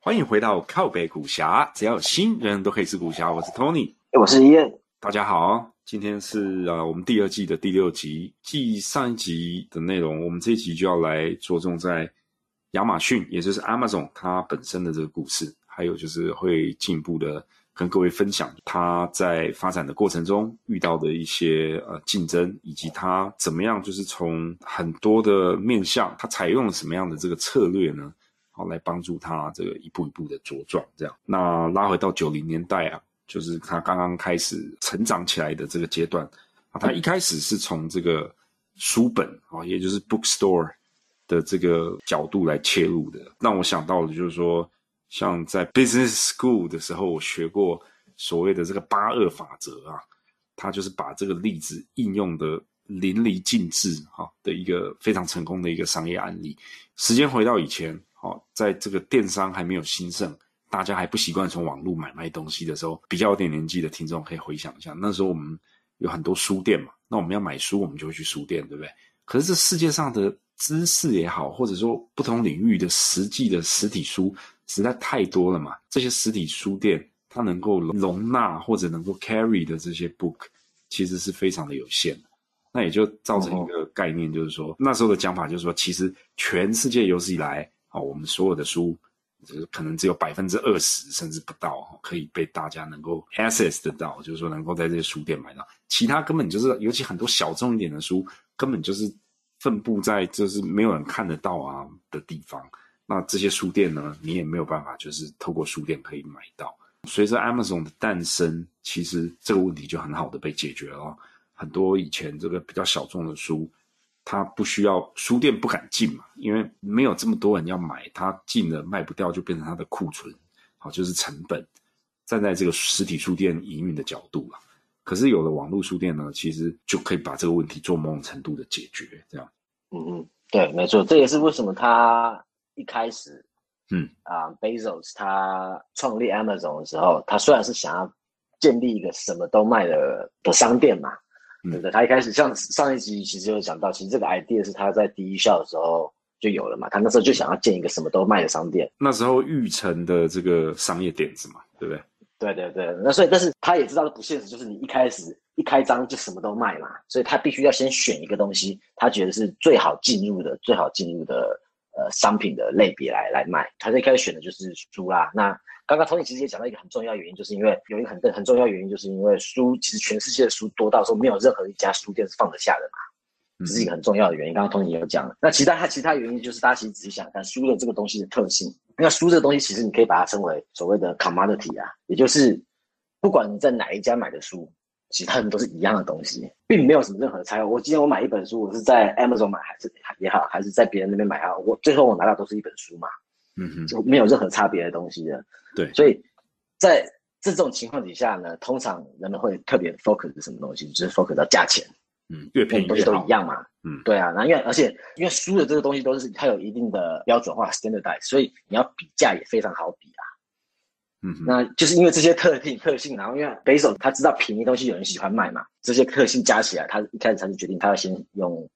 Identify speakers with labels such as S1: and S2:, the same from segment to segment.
S1: 欢迎回到靠北古侠，只要有心，人人都可以是古侠。我是 Tony，
S2: 我是伊恩，
S1: 大家好，今天是呃我们第二季的第六集，继上一集的内容，我们这一集就要来着重在亚马逊，也就是 Amazon 它本身的这个故事，还有就是会进一步的跟各位分享它在发展的过程中遇到的一些呃竞争，以及它怎么样就是从很多的面向，它采用了什么样的这个策略呢？好，来帮助他这个一步一步的茁壮。这样，那拉回到九零年代啊，就是他刚刚开始成长起来的这个阶段啊，他一开始是从这个书本啊，也就是 bookstore 的这个角度来切入的。让我想到的就是说，像在 business school 的时候，我学过所谓的这个八二法则啊，他就是把这个例子应用的淋漓尽致哈的一个非常成功的一个商业案例。时间回到以前。哦，在这个电商还没有兴盛，大家还不习惯从网络买卖东西的时候，比较有点年纪的听众可以回想一下，那时候我们有很多书店嘛，那我们要买书，我们就会去书店，对不对？可是这世界上的知识也好，或者说不同领域的实际的实体书实在太多了嘛，这些实体书店它能够容纳或者能够 carry 的这些 book，其实是非常的有限。那也就造成一个概念，就是说那时候的讲法就是说，其实全世界有史以来。哦，我们所有的书，就是可能只有百分之二十甚至不到，可以被大家能够 access 得到，就是说能够在这些书店买到。其他根本就是，尤其很多小众一点的书，根本就是分布在就是没有人看得到啊的地方。那这些书店呢，你也没有办法，就是透过书店可以买到。随着 Amazon 的诞生，其实这个问题就很好的被解决了。很多以前这个比较小众的书。他不需要书店不敢进嘛，因为没有这么多人要买，他进了卖不掉就变成他的库存，好就是成本。站在这个实体书店营运的角度了，可是有了网络书店呢，其实就可以把这个问题做某种程度的解决。这样，
S2: 嗯嗯，对，没错，这也是为什么他一开始，
S1: 嗯
S2: 啊，Bezos 他创立 Amazon 的时候，他虽然是想要建立一个什么都卖的的商店嘛。对不对？他一开始像上一集其实有讲到，其实这个 idea 是他在第一校的时候就有了嘛。他那时候就想要建一个什么都卖的商店，
S1: 那时候玉成的这个商业点子嘛，对不对？
S2: 对对对。那所以，但是他也知道不现实，就是你一开始一开张就什么都卖嘛，所以他必须要先选一个东西，他觉得是最好进入的、最好进入的呃商品的类别来来卖。他一开始选的就是书啦。那刚刚 Tony 其实也讲到一个很重要原因，就是因为有一个很很重要原因，就是因为书其实全世界的书多到说没有任何一家书店是放得下的嘛，这是一个很重要的原因。刚刚 Tony 也有讲了，那其他它其他原因就是大家其实仔细想看书的这个东西的特性，那书这个东西其实你可以把它称为所谓的 commodity 啊，也就是不管你在哪一家买的书，其他人都是一样的东西，并没有什么任何的差异。我今天我买一本书，我是在 Amazon 买还是也好，还是在别人那边买啊，我最后我拿到都是一本书嘛。
S1: 嗯哼，
S2: 就没有任何差别的东西的。
S1: 对，
S2: 所以在这种情况底下呢，通常人们会特别 focus 什么东西，就是 focus 到价钱。
S1: 嗯，越便宜
S2: 东西都一样嘛。
S1: 嗯，
S2: 对啊。那因为而且因为书的这个东西都是它有一定的标准化 standardize，所以你要比价也非常好比啊。那就是因为这些特性特性，然后因为北手他知道便宜东西有人喜欢卖嘛，这些特性加起来，他一开始他就决定他要先用。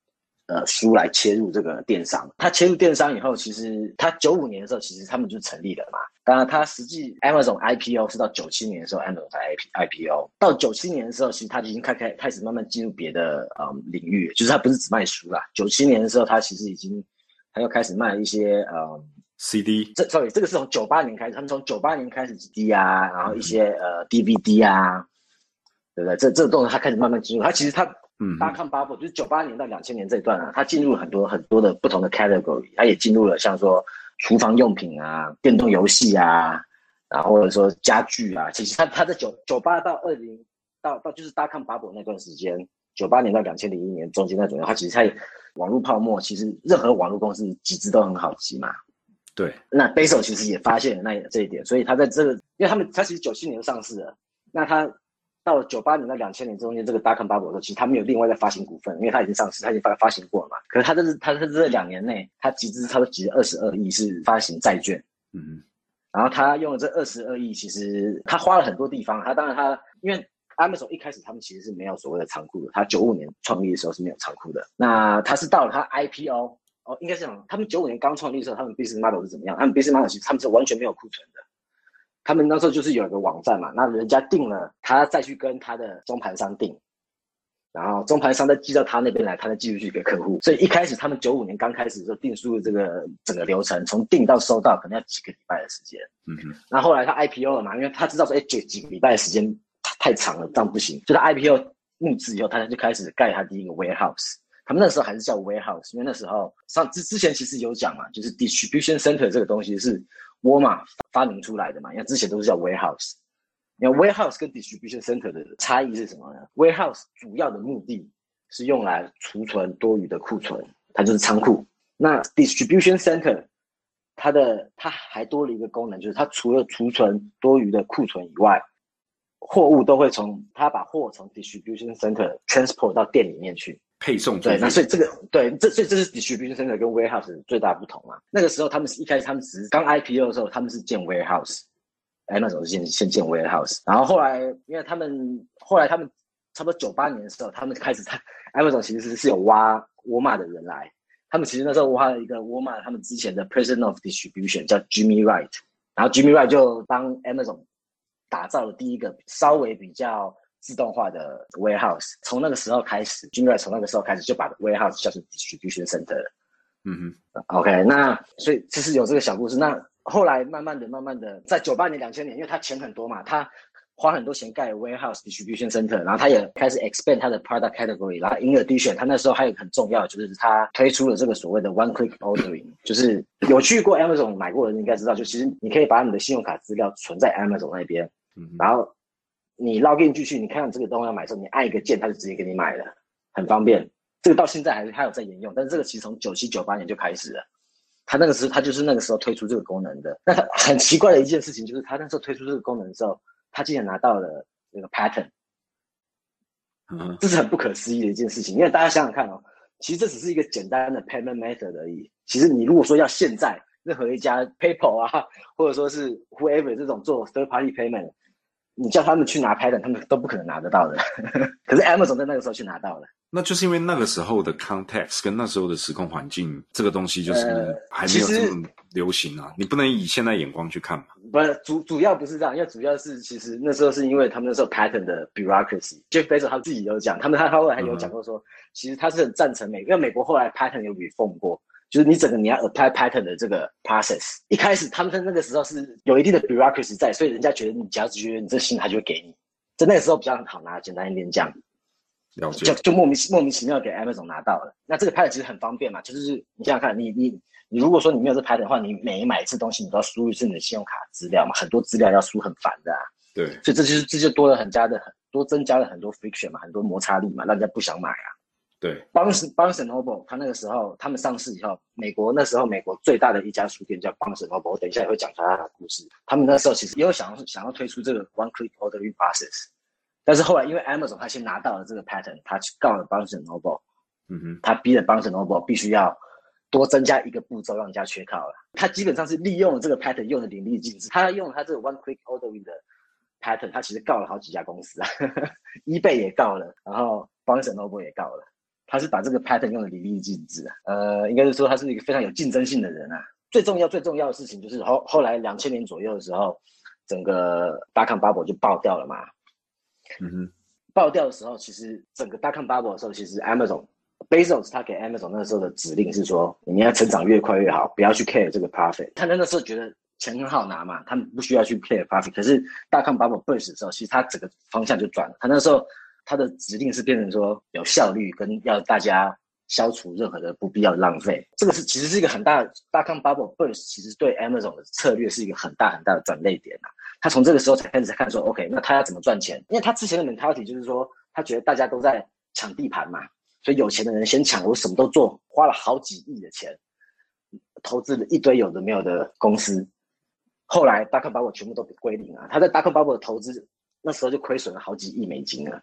S2: 呃，书来切入这个电商，他切入电商以后，其实他九五年的时候，其实他们就成立了嘛。当然，他实际 Amazon IPO 是到九七年的时候，Amazon 才 IPO。到九七年的时候，其实他已经开开开始慢慢进入别的呃领域，就是他不是只卖书啦。九七年的时候，他其实已经他又开始卖一些呃
S1: CD。
S2: 这 sorry，这个是从九八年开始，他们从九八年开始 CD 啊，然后一些呃 DVD 啊，对不对？这这个动作他开始慢慢进入，他其实他。
S1: 嗯，
S2: 大康 bubble 就是九八年到两千年这一段啊，它进入了很多很多的不同的 category，它也进入了像说厨房用品啊、电动游戏啊，然后或者说家具啊。其实它它在九九八到二零到到就是大康 bubble 那段时间，九八年到两千零一年中间那种，它其实它网络泡沫，其实任何网络公司集资都很好集嘛。
S1: 对，
S2: 那 b a s o 其实也发现了那这一点，所以他在这个，因为他们他其实九七年上市了，那他。到了九八年到两千年中间这个 Dark bubble 的时候，其实他没有另外再发行股份，因为他已经上市，他已经发发行过了嘛。可是他这是他在这两年内，他集资差不多集了二十二亿是发行债券，
S1: 嗯
S2: 然后他用了这二十二亿，其实他花了很多地方。他当然他因为 Amazon 一开始他们其实是没有所谓的仓库的，他九五年创立的时候是没有仓库的。那他是到了他 IPO 哦，应该是这样他们九五年刚创立的时候，他们 business model 是怎么样？他们 business model 其实他们是完全没有库存的。他们那时候就是有一个网站嘛，那人家订了，他再去跟他的中盘商订，然后中盘商再寄到他那边来，他再寄出去给客户。所以一开始他们九五年刚开始的时候订书的这个整个流程，从订到收到可能要几个礼拜的时间。
S1: 嗯哼，
S2: 那后来他 IPO 了嘛，因为他知道说，哎，几几个礼拜的时间太太长了，这样不行。所以他 IPO 募资以后，他就开始盖他第一个 warehouse。他们那时候还是叫 warehouse，因为那时候上之之前其实有讲嘛，就是 distribution center 这个东西是沃尔玛发明出来的嘛，因为之前都是叫 warehouse。你看 warehouse 跟 distribution center 的差异是什么呢？warehouse 主要的目的是用来储存多余的库存，它就是仓库。那 distribution center 它的它还多了一个功能，就是它除了储存多余的库存以外，货物都会从他把货从 distribution center transport 到店里面去。
S1: 配送出
S2: 对，那所以这个对，这所以这是 distribution center 跟 warehouse 最大不同嘛。那个时候他们是一开始他们只是刚 IPO 的时候，他们是建 warehouse，哎，那时候是先先建 warehouse，然后后来因为他们后来他们差不多九八年的时候，他们开始他 Amazon 其实是有挖沃尔玛的人来，他们其实那时候挖了一个沃尔玛他们之前的 president of distribution 叫 Jimmy Wright，然后 Jimmy Wright 就帮 Amazon 打造了第一个稍微比较自动化的 warehouse。从那个时候开始，Jimmy Wright 从那个时候开始就把 warehouse 叫成 distribution center。
S1: 嗯哼
S2: ，OK，那所以这是有这个小故事。那后来慢慢的、慢慢的，在九八年、两千年，因为他钱很多嘛，他花很多钱盖 warehouse distribution center，然后他也开始 expand 他的 product category，然后 in addition，他那时候还有很重要，就是他推出了这个所谓的 one click ordering，就是有去过 Amazon 买过的人应该知道，就其实你可以把你的信用卡资料存在 Amazon 那边，
S1: 嗯，
S2: 然后你 login 进去，你看到这个东西要买的时候，你按一个键，它就直接给你买了，很方便。这个到现在还是还有在沿用，但是这个其实从九七九八年就开始了。他那个时候，他就是那个时候推出这个功能的。那他很奇怪的一件事情就是，他那时候推出这个功能的时候，他竟然拿到了那个 patent，
S1: 嗯，
S2: 这是很不可思议的一件事情。因为大家想想看哦，其实这只是一个简单的 payment method 而已。其实你如果说要现在任何一家 PayPal 啊，或者说是 whoever 这种做 third party payment，你叫他们去拿 patent，他们都不可能拿得到的。可是 Amazon 在那个时候去拿到了。
S1: 那就是因为那个时候的 context 跟那时候的时空环境，这个东西就是
S2: 呃
S1: 还没有这么流行啊。你不能以现在眼光去看嘛。
S2: 不是主主要不是这样，因为主要是其实那时候是因为他们那时候 patent 的 bureaucracy。Jeff Bezos 他自己有讲，他们他他后来还有讲过说，其实他是很赞成美，因为美国后来 patent 有 reform 过，就是你整个你要 apply patent 的这个 process。一开始他们在那个时候是有一定的 bureaucracy 在，所以人家觉得你只要觉得你这信，他就会给你。在那个时候比较好拿，简单一点讲，
S1: 了解
S2: 就，就莫名其莫名其妙给 Amazon 拿到了。那这个 patent 其实很方便嘛，就是你想想看，你你你如果说你没有这 patent 的话，你每买一次东西你都要输入一次你的信用卡资料嘛，很多资料要输，很烦的啊。
S1: 对，
S2: 所以这就是这就多了很加的很多增加了很多 friction 嘛，很多摩擦力嘛，让人家不想买啊。
S1: 对
S2: ，Barnes Barnes Noble 他那个时候他们上市以后，美国那时候美国最大的一家书店叫 Barnes Noble，我等一下也会讲他的故事。他们那时候其实也有想要想要推出这个 one click ordering process，但是后来因为 Amazon 他先拿到了这个 patent，他去告了 Barnes Noble，
S1: 嗯哼，
S2: 他逼着 Barnes Noble 必须要多增加一个步骤，让人家缺靠了。他基本上是利用了这个 patent 用的淋漓尽致。他用他这个 one click ordering 的 patent，他其实告了好几家公司啊，eBay 也告了，然后 Barnes Noble 也告了。他是把这个 patent 用的淋漓尽致啊，呃，应该是说他是一个非常有竞争性的人啊。最重要最重要的事情就是后后来两千年左右的时候，整个大康 bubble 就爆掉了嘛。
S1: 嗯哼，
S2: 爆掉的时候，其实整个大康 bubble 的时候，其实 Amazon Bezos 他给 Amazon 那时候的指令是说，你要成长越快越好，不要去 care 这个 profit。他那个时候觉得钱很好拿嘛，他们不需要去 care profit。可是大康 bubble burst 的时候，其实他整个方向就转了。他那时候他的指令是变成说有效率，跟要大家消除任何的不必要的浪费。这个是其实是一个很大的大康 bubble burst，其实对 Amazon 的策略是一个很大很大的转捩点啊。他从这个时候才开始看说，OK，那他要怎么赚钱？因为他之前的 mentality 就是说，他觉得大家都在抢地盘嘛，所以有钱的人先抢，我什么都做，花了好几亿的钱，投资了一堆有的没有的公司。后来大康把我全部都归零啊，他在大康把我的投资那时候就亏损了好几亿美金了。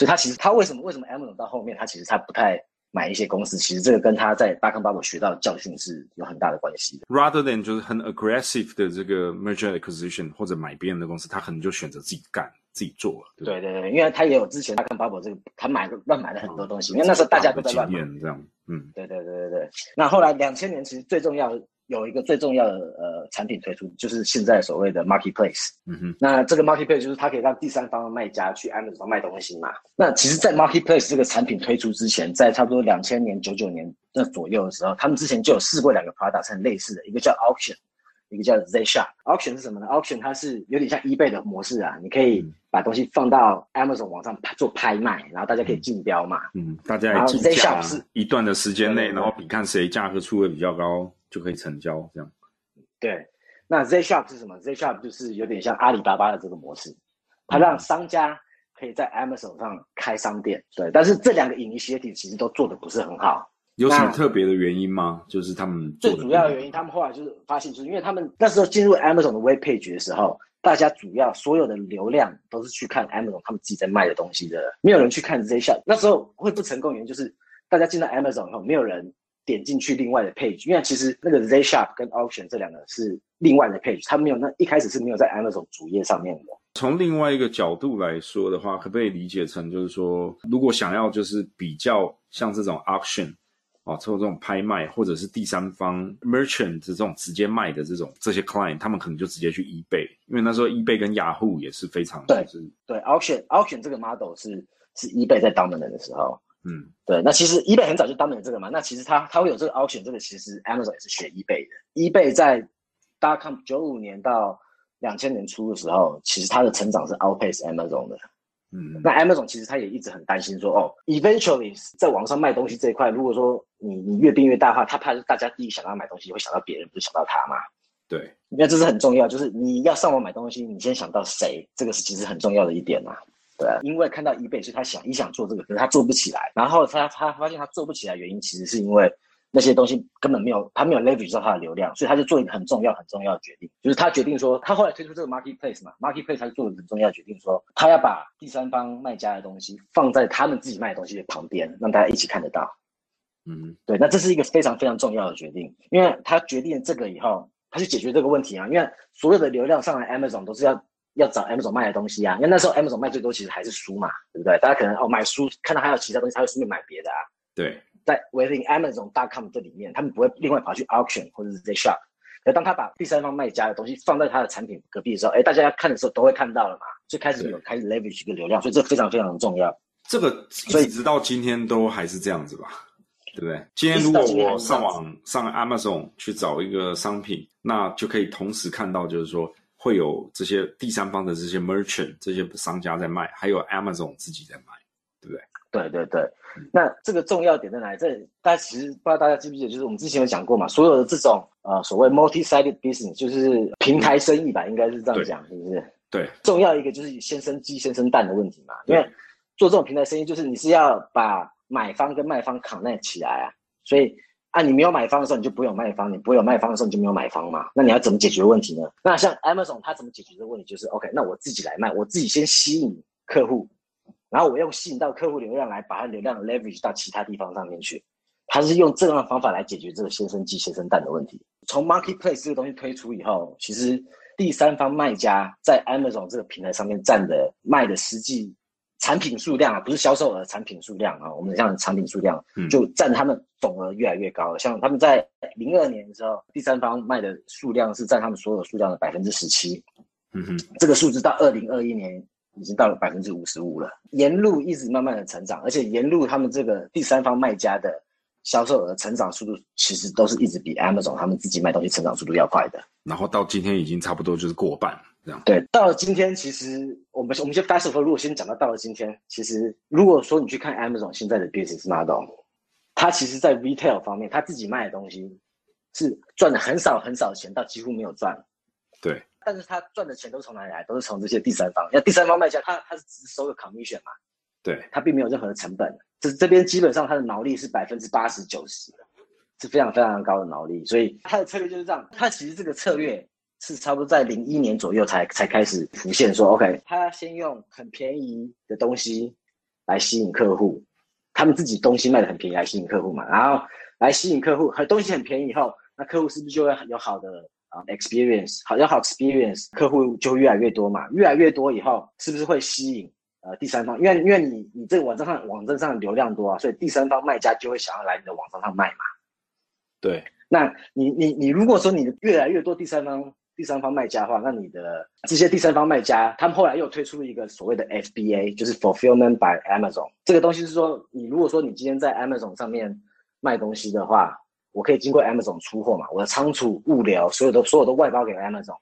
S2: 所以他其实他为什么为什么 Amazon 到后面他其实他不太买一些公司，其实这个跟他在巴康 bubble 学到的教训是有很大的关系的。
S1: rather than 就是很 aggressive 的这个 merger acquisition 或者买别人的公司，他可能就选择自己干、自己做了，对不
S2: 对对对，因为他也有之前大康 bubble 这个他买了乱买了很多东西，因为那时候大家都在乱买。
S1: 这样，嗯
S2: 对对对对对。那后来两千年其实最重要有一个最重要的呃产品推出，就是现在所谓的 marketplace。
S1: 嗯哼，
S2: 那这个 marketplace 就是它可以让第三方的卖家去 Amazon 上卖东西嘛。那其实，在 marketplace 这个产品推出之前，在差不多两千年、九九年那左右的时候，他们之前就有试过两个 product 是很类似的，一个叫 auction，一个叫 Z Shop。auction 是什么呢？auction 它是有点像 eBay 的模式啊，你可以把东西放到 Amazon 网上做拍卖，然后大家可以竞标嘛。
S1: 嗯，大家
S2: 然后
S1: 来竞
S2: Z
S1: 价
S2: Shop 是
S1: 一段的时间内，然后比看谁价格出的比较高，就可以成交，这样。
S2: 对，那 Z Shop 是什么？Z Shop 就是有点像阿里巴巴的这个模式，它让商家可以在 Amazon 上开商店。对，但是这两个 initiative 其实都做的不是很好。
S1: 有什么特别的原因吗？就是他们
S2: 最主要的原因，他们后来就是发现，就是因为他们那时候进入 Amazon 的 web page 的时候，大家主要所有的流量都是去看 Amazon 他们自己在卖的东西的，没有人去看 Z Shop。那时候会不成功原因就是大家进到 Amazon 以后，没有人点进去另外的 page，因为其实那个 Z Shop 跟 Auction 这两个是另外的 page，它没有那一开始是没有在 Amazon 主页上面的。
S1: 从另外一个角度来说的话，可不可以理解成就是说，如果想要就是比较像这种 auction 啊，做这种拍卖，或者是第三方 merchant 这种直接卖的这种这些 client，他们可能就直接去 eBay，因为那时候 eBay 跟 Yahoo 也是非常
S2: 对
S1: 就是
S2: 对，Auction Auction 这个 model 是是 eBay 在 dominant 的时候。
S1: 嗯
S2: 对，那其实 eBay 很早就 dominate 这个嘛，那其实它它会有这个 auction，这个其实 Amazon 也是学 eBay 的。eBay 在大家看九五年到两千年初的时候，其实它的成长是 outpace Amazon 的。
S1: 嗯
S2: 那 Amazon 其实他也一直很担心说，哦，eventually 在网上卖东西这一块，如果说你你越变越大化，他怕大家第一想到买东西会想到别人，不是想到他嘛？
S1: 对，
S2: 因为这是很重要，就是你要上网买东西，你先想到谁，这个是其实很重要的一点呐、对啊，因为看到 eBay，所以他想一想做这个，可是他做不起来。然后他他发现他做不起来，原因其实是因为那些东西根本没有，他没有 leverage 到他的流量，所以他就做一个很重要很重要的决定，就是他决定说，他后来推出这个 marketplace 嘛，marketplace 他就做了很重要的决定说，他要把第三方卖家的东西放在他们自己卖的东西的旁边，让大家一起看得到。
S1: 嗯
S2: 对，那这是一个非常非常重要的决定，因为他决定了这个以后，他去解决这个问题啊。因为所有的流量上来 Amazon 都是要要找 Amazon 卖的东西啊。因为那时候 Amazon 卖最多其实还是书嘛，对不对？大家可能哦买书，看到还有其他东西，他会顺便买别的啊。
S1: 对，
S2: 在 within Amazon.com 这里面，他们不会另外跑去 auction 或者是 Z Shop。可当他把第三方卖家的东西放在他的产品隔壁的时候，哎，大家看的时候都会看到了嘛，就开始有开始 leverage 一个流量，所以这非常非常重要。
S1: 这个
S2: 所以
S1: 直直到今天都还是这样子吧，对不对？今天如果我上网上 Amazon 去找一个商品，那就可以同时看到，就是说会有这些第三方的这些 merchant 这些商家在卖，还有 Amazon 自己在卖，对不对？
S2: 对对对，那这个重要点在哪里？这大家其实不知道大家记不记得，就是我们之前有讲过嘛，所有的这种呃所谓 multi-sided business，就是平台生意吧，应该是这样讲，是不是？
S1: 对，
S2: 重要一个就是先生鸡先生蛋的问题嘛，因为做这种平台生意，就是你是要把买方跟卖方 connect 起来啊，所以啊，你没有买方的时候，你就不会有卖方；你不会有卖方的时候，你就没有买方嘛。那你要怎么解决问题呢？那像 Amazon 它怎么解决这个问题？就是 OK，那我自己来卖，我自己先吸引客户，然后我用吸引到客户流量来把它流量 leverage 到其他地方上面去。它是用这样的方法来解决这个先生鸡先生蛋的问题。从 marketplace 这个东西推出以后，其实第三方卖家在 Amazon 这个平台上面占的卖的实际产品数量啊，不是销售额，产品数量啊，我们像产品数量
S1: 嗯。
S2: 就占他们总额越来越高了。像他们在零二年的时候，第三方卖的数量是占他们所有数量的百分之十七，
S1: 嗯哼，
S2: 这个数字到二零二一年已经到了百分之五十五了，沿路一直慢慢的成长，而且沿路他们这个第三方卖家的销售额成长速度，其实都是一直比 Amazon 他们自己卖东西成长速度要快的。
S1: 然后到今天已经差不多就是过半这样。
S2: 对，到了今天，其实我们我们先 fast forward，如果先讲到到了今天，其实如果说你去看 Amazon 现在的 business model，它其实在 retail 方面，它自己卖的东西是赚的很少很少的钱，到几乎没有赚。
S1: 对，
S2: 但是他赚的钱都是从哪里来？都是从这些第三方。那第三方卖家，他他是只收个 commission 嘛，
S1: 对，
S2: 他并没有任何的成本。这这边基本上他的毛利是百分之八十九十，是非常非常高的毛利。所以他的策略就是这样，他其实这个策略是差不多在零一年左右才才开始浮现说，OK，他先用很便宜的东西来吸引客户，他们自己东西卖的很便宜来吸引客户嘛，然后来吸引客户，很东西很便宜以后，那客户是不是就会有好的啊、experience，好有好 experience，客户就会越来越多嘛，越来越多以后，是不是会吸引呃第三方？因为因为你你这个网站上网站上的流量多啊，所以第三方卖家就会想要来你的网站上卖嘛。
S1: 对，
S2: 那你你你如果说你越来越多第三方第三方卖家的话，那你的这些第三方卖家，他们后来又推出了一个所谓的 FBA，就是 Fulfillment by Amazon。这个东西是说，你如果说你今天在 Amazon 上面卖东西的话，我可以经过 Amazon 出货嘛，我的仓储、物流，所有的所有都外包给 Amazon。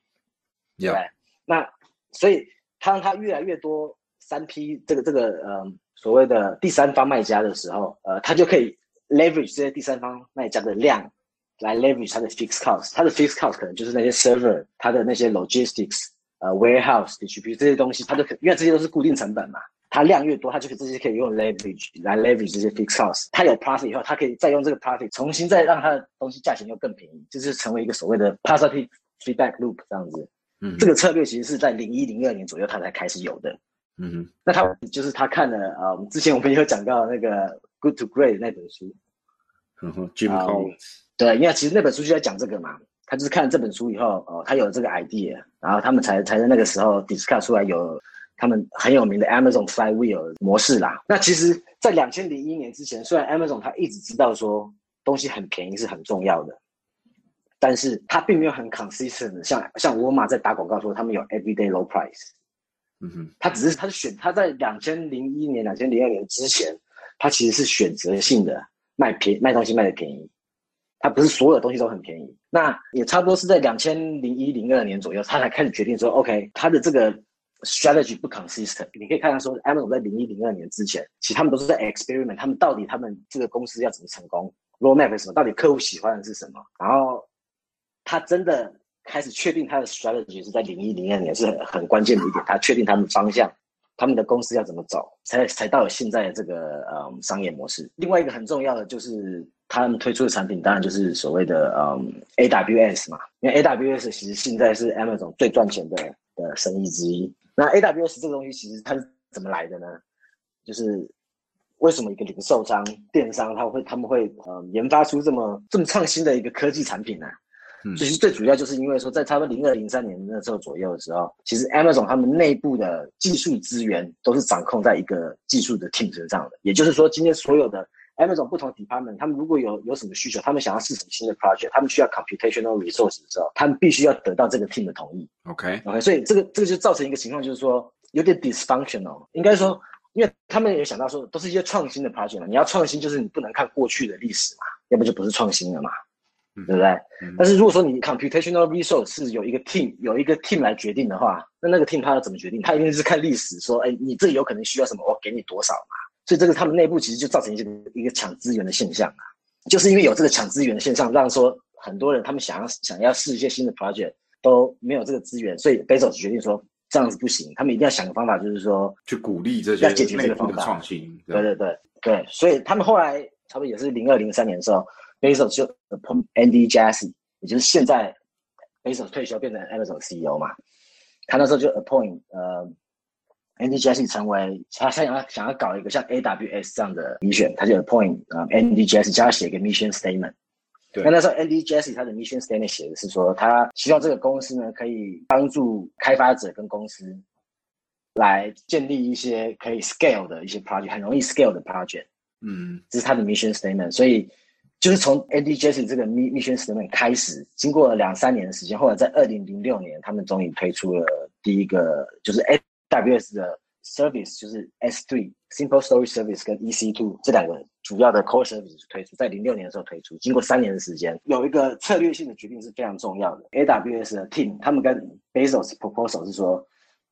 S2: 对
S1: Yeah，，
S2: 那所以当它越来越多三 P 这个这个呃所谓的第三方卖家的时候，呃，他就可以 leverage 这些第三方卖家的量来 leverage 它的 fixed cost，它的 fixed cost 可能就是那些 server，它的那些 logistics，呃 warehouse distribute 这些东西，它就可因为这些都是固定成本嘛。它量越多，它就可以这些可以用 leverage 来 leverage 这些 fixed cost。它有 profit 以后，它可以再用这个 profit 重新再让它的东西价钱又更便宜，就是成为一个所谓的 positive feedback loop 这样子。
S1: 嗯，
S2: 这个策略其实是在零一零二年左右他才开始有的。
S1: 嗯哼，
S2: 那他就是他看了啊、呃，之前我们也有讲到那个《Good to Great》那本书，
S1: 嗯哼，Jim
S2: 啊
S1: Collins，
S2: 对，因为其实那本书就在讲这个嘛。他就是看了这本书以后，哦，他有这个 idea，然后他们才才在那个时候 discuss 出来有他们很有名的 Amazon Flywheel 模式啦。那其实，在两千零一年之前，虽然 Amazon 他一直知道说东西很便宜是很重要的，但是他并没有很 consistent 的，像像沃尔玛在打广告说他们有 everyday low price，
S1: 嗯哼，
S2: 他只是他是选他在两千零一年、两千零二年之前，他其实是选择性的卖便卖东西卖的便宜，他不是所有东西都很便宜。那也差不多是在两千零一零二年左右，他才开始决定说，OK，他的这个 strategy 不 consistent。你可以看到说，Amazon 在零一零二年之前，其实他们都是在 experiment，他们到底他们这个公司要怎么成功，roadmap 是什么，到底客户喜欢的是什么，然后他真的开始确定他的 strategy 是在零一零二年，是很很关键的一点。他确定他们方向，他们的公司要怎么走，才才到了现在的这个嗯商业模式。另外一个很重要的就是他们推出的产品，当然就是所谓的嗯 AWS 嘛，因为 AWS 其实现在是 Amazon 最赚钱的的生意之一。那 AWS 这个东西其实它是怎么来的呢？就是为什么一个零售商、电商他会他们会呃研发出这么这么创新的一个科技产品呢、
S1: 嗯
S2: 其实最主要就是因为说，在差不多零二零三年那时候左右的时候，其实 Amazon 他们内部的技术资源都是掌控在一个技术的 team 身上的。也就是说，今天所有的 Amazon 不同 department，他们如果有有什么需求，他们想要试什么新的 project，他们需要 computational resource 的时候，他们必须要得到这个 team 的同意。OK，OK，所以这个这个就造成一个情况，就是说有点 dysfunctional，应该说，因为他们也想到说，都是一些创新的 project 嘛，你要创新，就是你不能看过去的历史嘛，要不就不是创新了嘛，
S1: 嗯
S2: 对不对？
S1: 嗯
S2: 但是如果说你 computational resource 是有一个 team 有一个 team 来决定的话，那那个 team 他要怎么决定？他一定是看历史，说，哎，你这里有可能需要什么，我给你多少嘛。所以这个他们内部其实就造成一个一个抢资源的现象啊，就是因为有这个抢资源的现象，让说很多人他们想要想要试一些新的 project 都没有这个资源，所以 Bezos 决定说这样子不行，他们一定要想个方法，就是说
S1: 去鼓励这些
S2: 要解决这个方法
S1: 创新。
S2: 对对对对，所以他们后来差不多也是零二零三年的时候，Bezos 就 appoint Andy Jassy，也就是现在 Bezos 退休变成 Amazon CEO 嘛，他那时候就 appoint 呃 Andy Jassy 成为他他想要想要搞一个像 AWS 这样的 mission，他就 appoint 呃 Andy Jassy 叫他写一个 mission statement。
S1: 对
S2: 那那时候 Andy Jassy 他的 mission statement 写的是说，他希望这个公司呢可以帮助开发者跟公司来建立一些可以 scale 的一些 project，很容易 scale 的 project，
S1: 嗯
S2: 这是他的 mission statement。所以就是从 Andy Jassy 这个 mi- mission statement 开始，经过了两三年的时间，后来在二零零六年，他们终于推出了第一个就是 AWS 的 service，就是 S3 Simple Storage Service 跟 EC2 这两个主要的 core service 推出，在零六年的时候推出，经过三年的时间，有一个策略性的决定是非常重要的。AWS 的 team 他们跟 Bezos proposal 是说，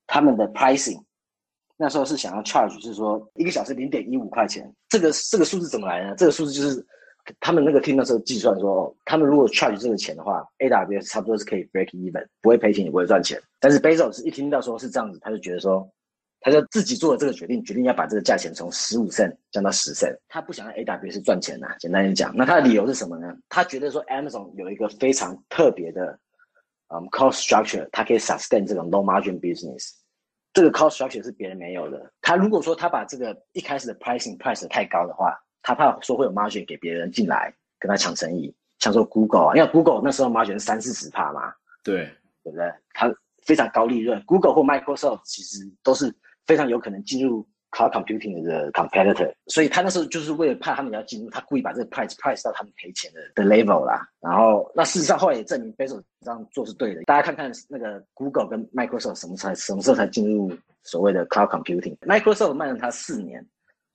S2: 他们的 pricing 那时候是想要 charge，是说一个小时零点一五块钱。这个这个数字怎么来呢？这个数字就是他们那个 team 那时候计算说，他们如果 charge 这个钱的话，AWS 差不多是可以 break even，不会赔钱也不会赚钱。但是 Bezos 一听到说是这样子，他就觉得说，他就自己做了这个决定，决定要把这个价钱从十五 cent 降到十 cent。他不想让 AWS 赚钱呐、简单一讲，那他的理由是什么呢？他觉得说 Amazon 有一个非常特别的嗯 cost structure，它可以 sustain 这种 low margin business。这个 cost structure 是别人没有的。他如果说他把这个一开始的 pricing price 得太高的话，他怕说会有 margin 给别人进来跟他抢生意，像说 Google 啊，因为 Google 那时候 margin 是三四十帕嘛，
S1: 对，
S2: 对不对？它非常高利润，Google 或 Microsoft 其实都是非常有可能进入 cloud computing 的 competitor，所以他那时候就是为了怕他们要进入，他故意把这个 price price 到他们赔钱的的 level 啦。然后那事实上后来也证明 Bezos 这样做是对的。大家看看那个 Google 跟 Microsoft 什么才什么时候才进入所谓的 cloud computing？Microsoft 卖了他四年。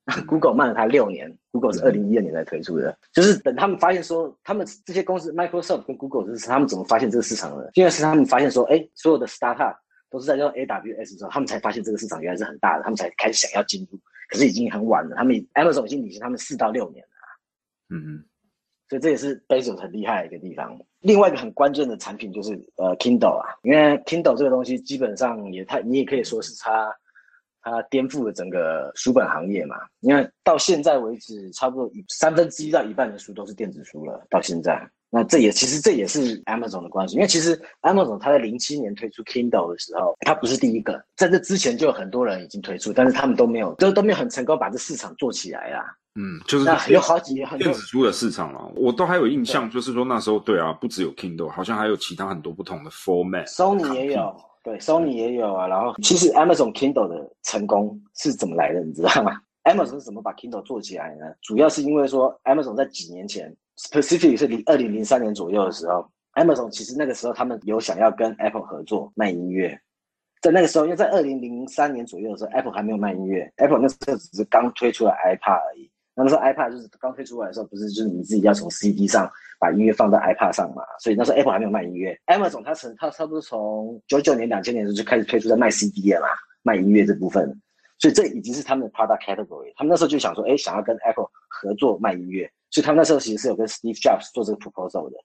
S2: Google 慢了它六年，Google 是二零一二年才推出的，就是等他们发现说，他们这些公司 Microsoft 跟 Google 是他们怎么发现这个市场的？因为是他们发现说，哎，所有的 startup 都是在用 AWS 的时候，他们才发现这个市场原来是很大的，他们才开始想要进入，可是已经很晚了，他们 Amazon 已经领先他们四到六年了，
S1: 嗯嗯，
S2: 所以这也是 Bezos 很厉害的一个地方。另外一个很关键的产品就是呃 Kindle 啊，因为 Kindle 这个东西基本上也它你也可以说是它。它颠覆了整个书本行业嘛？因为到现在为止，差不多一三分之一到一半的书都是电子书了。到现在，那这也其实这也是 Amazon 的关系。因为其实 Amazon 它在零七年推出 Kindle 的时候，它不是第一个，在这之前就有很多人已经推出，但是他们都没有都都没有很成功把这市场做起来啊。
S1: 嗯，就是
S2: 那有好几很
S1: 电子书的市场了，我都还有印象，就是说那时候对啊，不只有 Kindle，好像还有其他很多不同的 format。
S2: Sony 也有。对，Sony 也有啊。然后，其实 Amazon Kindle 的成功是怎么来的，你知道吗？Amazon 是怎么把 Kindle 做起来呢？主要是因为说，Amazon 在几年前，specifically 是零二零零三年左右的时候，Amazon 其实那个时候他们有想要跟 Apple 合作卖音乐。在那个时候，因为在二零零三年左右的时候，Apple 还没有卖音乐，Apple 那时候只是刚推出了 iPad 而已。那时候 iPad 就是刚推出来的时候，不是就是你自己要从 CD 上把音乐放到 iPad 上嘛？所以那时候 Apple 还没有卖音乐。Amazon 它从它差不多从九九年、两千年的时候就开始推出在卖 CD 了嘛，卖音乐这部分。所以这已经是他们的 product category。他们那时候就想说，哎，想要跟 Apple 合作卖音乐。所以他们那时候其实是有跟 Steve Jobs 做这个 proposal 的，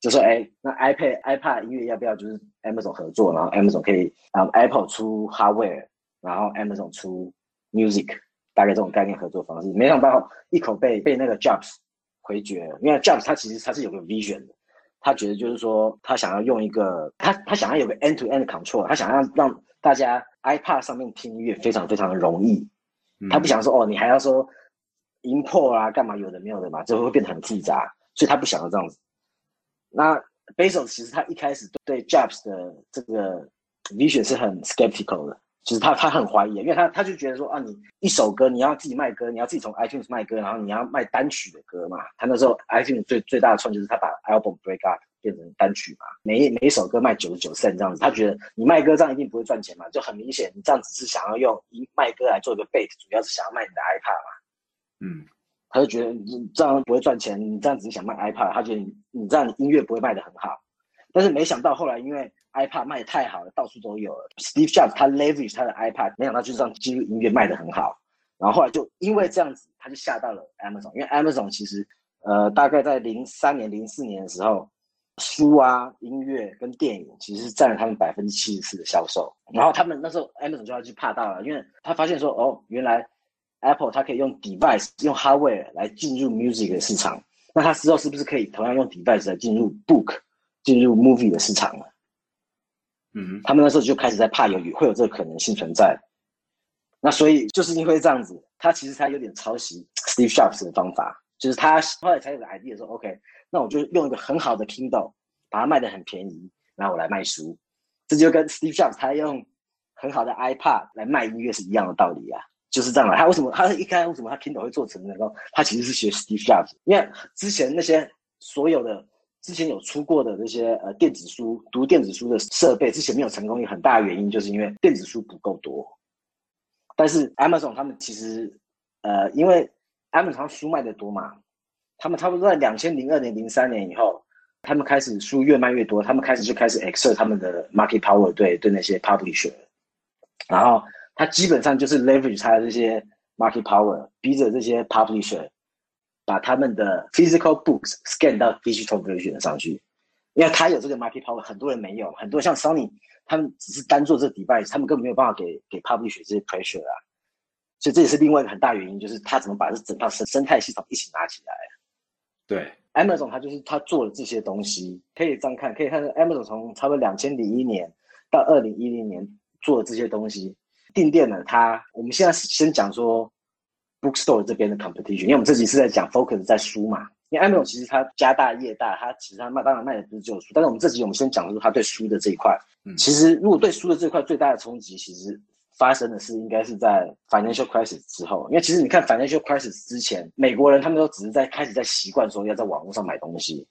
S2: 就说，哎，那 iPad iPad 音乐要不要就是 Amazon 合作，然后 Amazon 可以啊 Apple 出 hardware，然后 Amazon 出 music。大概这种概念合作方式，没想到一口被被那个 Jobs 回绝了。因为 Jobs 他其实他是有个 vision 的，他觉得就是说他想要用一个他他想要有个 end to end control，他想要让大家 iPad 上面听音乐非常非常的容易。他不想说哦，你还要说 import 啊，干嘛有的没有的嘛，就会变得很复杂，所以他不想要这样子。那 Bezos 其实他一开始对 Jobs 的这个 vision 是很 skeptical 的。其实他他很怀疑，因为他他就觉得说啊，你一首歌你要自己卖歌，你要自己从 iTunes 卖歌，然后你要卖单曲的歌嘛。他那时候 iTunes 最最大的创就是他把 album break up 变成单曲嘛，每每一首歌卖九十九 cent 这样子。他觉得你卖歌这样一定不会赚钱嘛，就很明显你这样只是想要用一卖歌来做一个 bait，主要是想要卖你的 iPad 嘛。
S1: 嗯，
S2: 他就觉得你这样不会赚钱，你这样只是想卖 iPad，他觉得你你这样音乐不会卖得很好。但是没想到后来因为 iPad 卖的太好了，到处都有了。Steve Jobs 他 leverage 他的 iPad，没想到就这样进入音乐卖的很好。然后后来就因为这样子，他就下到了 Amazon。因为 Amazon 其实，呃，大概在零三年、零四年的时候，书啊、音乐跟电影其实是占了他们百分之七十四的销售。然后他们那时候 Amazon 就要去怕到了，因为他发现说，哦，原来 Apple 它可以用 device、用 hardware 来进入 music 的市场。那他之后是不是可以同样用 device 来进入 book、进入 movie 的市场了？
S1: 嗯，
S2: 他们那时候就开始在怕有会有这个可能性存在，那所以就是因为这样子，他其实他有点抄袭 Steve Jobs 的方法，就是他后来才有个 idea 说，OK，那我就用一个很好的 Kindle，把它卖的很便宜，然后我来卖书，这就跟 Steve Jobs 他用很好的 iPad 来卖音乐是一样的道理啊，就是这样的。他为什么他一开始为什么他 Kindle 会做成能够，他其实是学 Steve Jobs，因为之前那些所有的。之前有出过的那些呃电子书读电子书的设备，之前没有成功，有很大的原因就是因为电子书不够多。但是 Amazon 他们其实呃，因为 Amazon 书卖的多嘛，他们差不多在两千零二年、零三年以后，他们开始书越卖越多，他们开始就开始 exert 他们的 market power 对对那些 publisher，然后他基本上就是 leverage 他的这些 market power，逼着这些 publisher。把他们的 physical books scan 到 digital version 上去，因为他有这个 market power，很多人没有，很多像 Sony，他们只是单做这 device，他们根本没有办法给给 publisher 这些 pressure 啊，所以这也是另外一个很大原因，就是他怎么把这整套生生态系统一起拿起来。
S1: 对
S2: Amazon 它就是他做了这些东西，可以这样看，可以看到 Amazon 从差不多两千零一年到二零一零年做的这些东西，定电了它。我们现在先讲说 bookstore 这边的 competition，因为我们这集是在讲 focus 在书嘛。因为 Amazon 其实它家大业大，它其实它卖当然卖的不是只有书，但是我们这集我们先讲的是它对书的这一块。
S1: 嗯
S2: 其实如果对书的这一块最大的冲击，其实发生的是应该是在 financial crisis 之后，因为其实你看 financial crisis 之前，美国人他们都只是在开始在习惯说要在网络上买东西，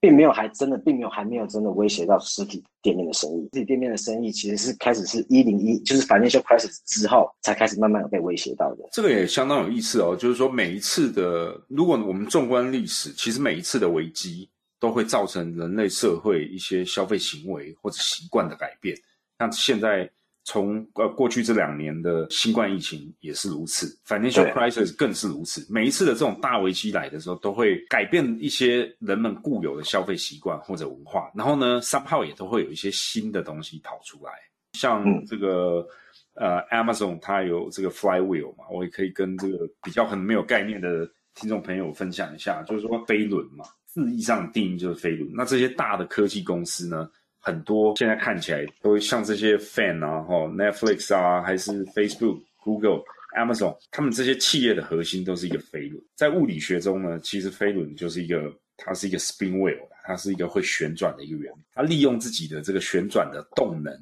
S2: 并没有还真的并没有还没有真的威胁到实体店面的生意。实体店面的生意其实是开始是一零一，就是 financial crisis 之后才开始慢慢有被威胁到的。
S1: 这个也相当有意思哦，就是说每一次的，如果我们纵观历史，其实每一次的危机都会造成人类社会一些消费行为或者习惯的改变。像现在从呃过去这两年的新冠疫情也是如此，financial crisis 更是如此。每一次的这种大危机来的时候，都会改变一些人们固有的消费习惯或者文化，然后呢，somehow 也都会有一些新的东西跑出来，像
S2: 嗯
S1: 这个。呃，Amazon 它有这个 Flywheel 嘛，我也可以跟这个比较很没有概念的听众朋友分享一下，就是说飞轮嘛，字义上的定义就是飞轮。那这些大的科技公司呢，很多现在看起来都像这些 Fan 啊，哈，Netflix 啊，还是 Facebook、Google、Amazon，他们这些企业的核心都是一个飞轮。在物理学中呢，其实飞轮就是一个，它是一个 spin wheel，它是一个会旋转的一个原理。它利用自己的这个旋转的动能。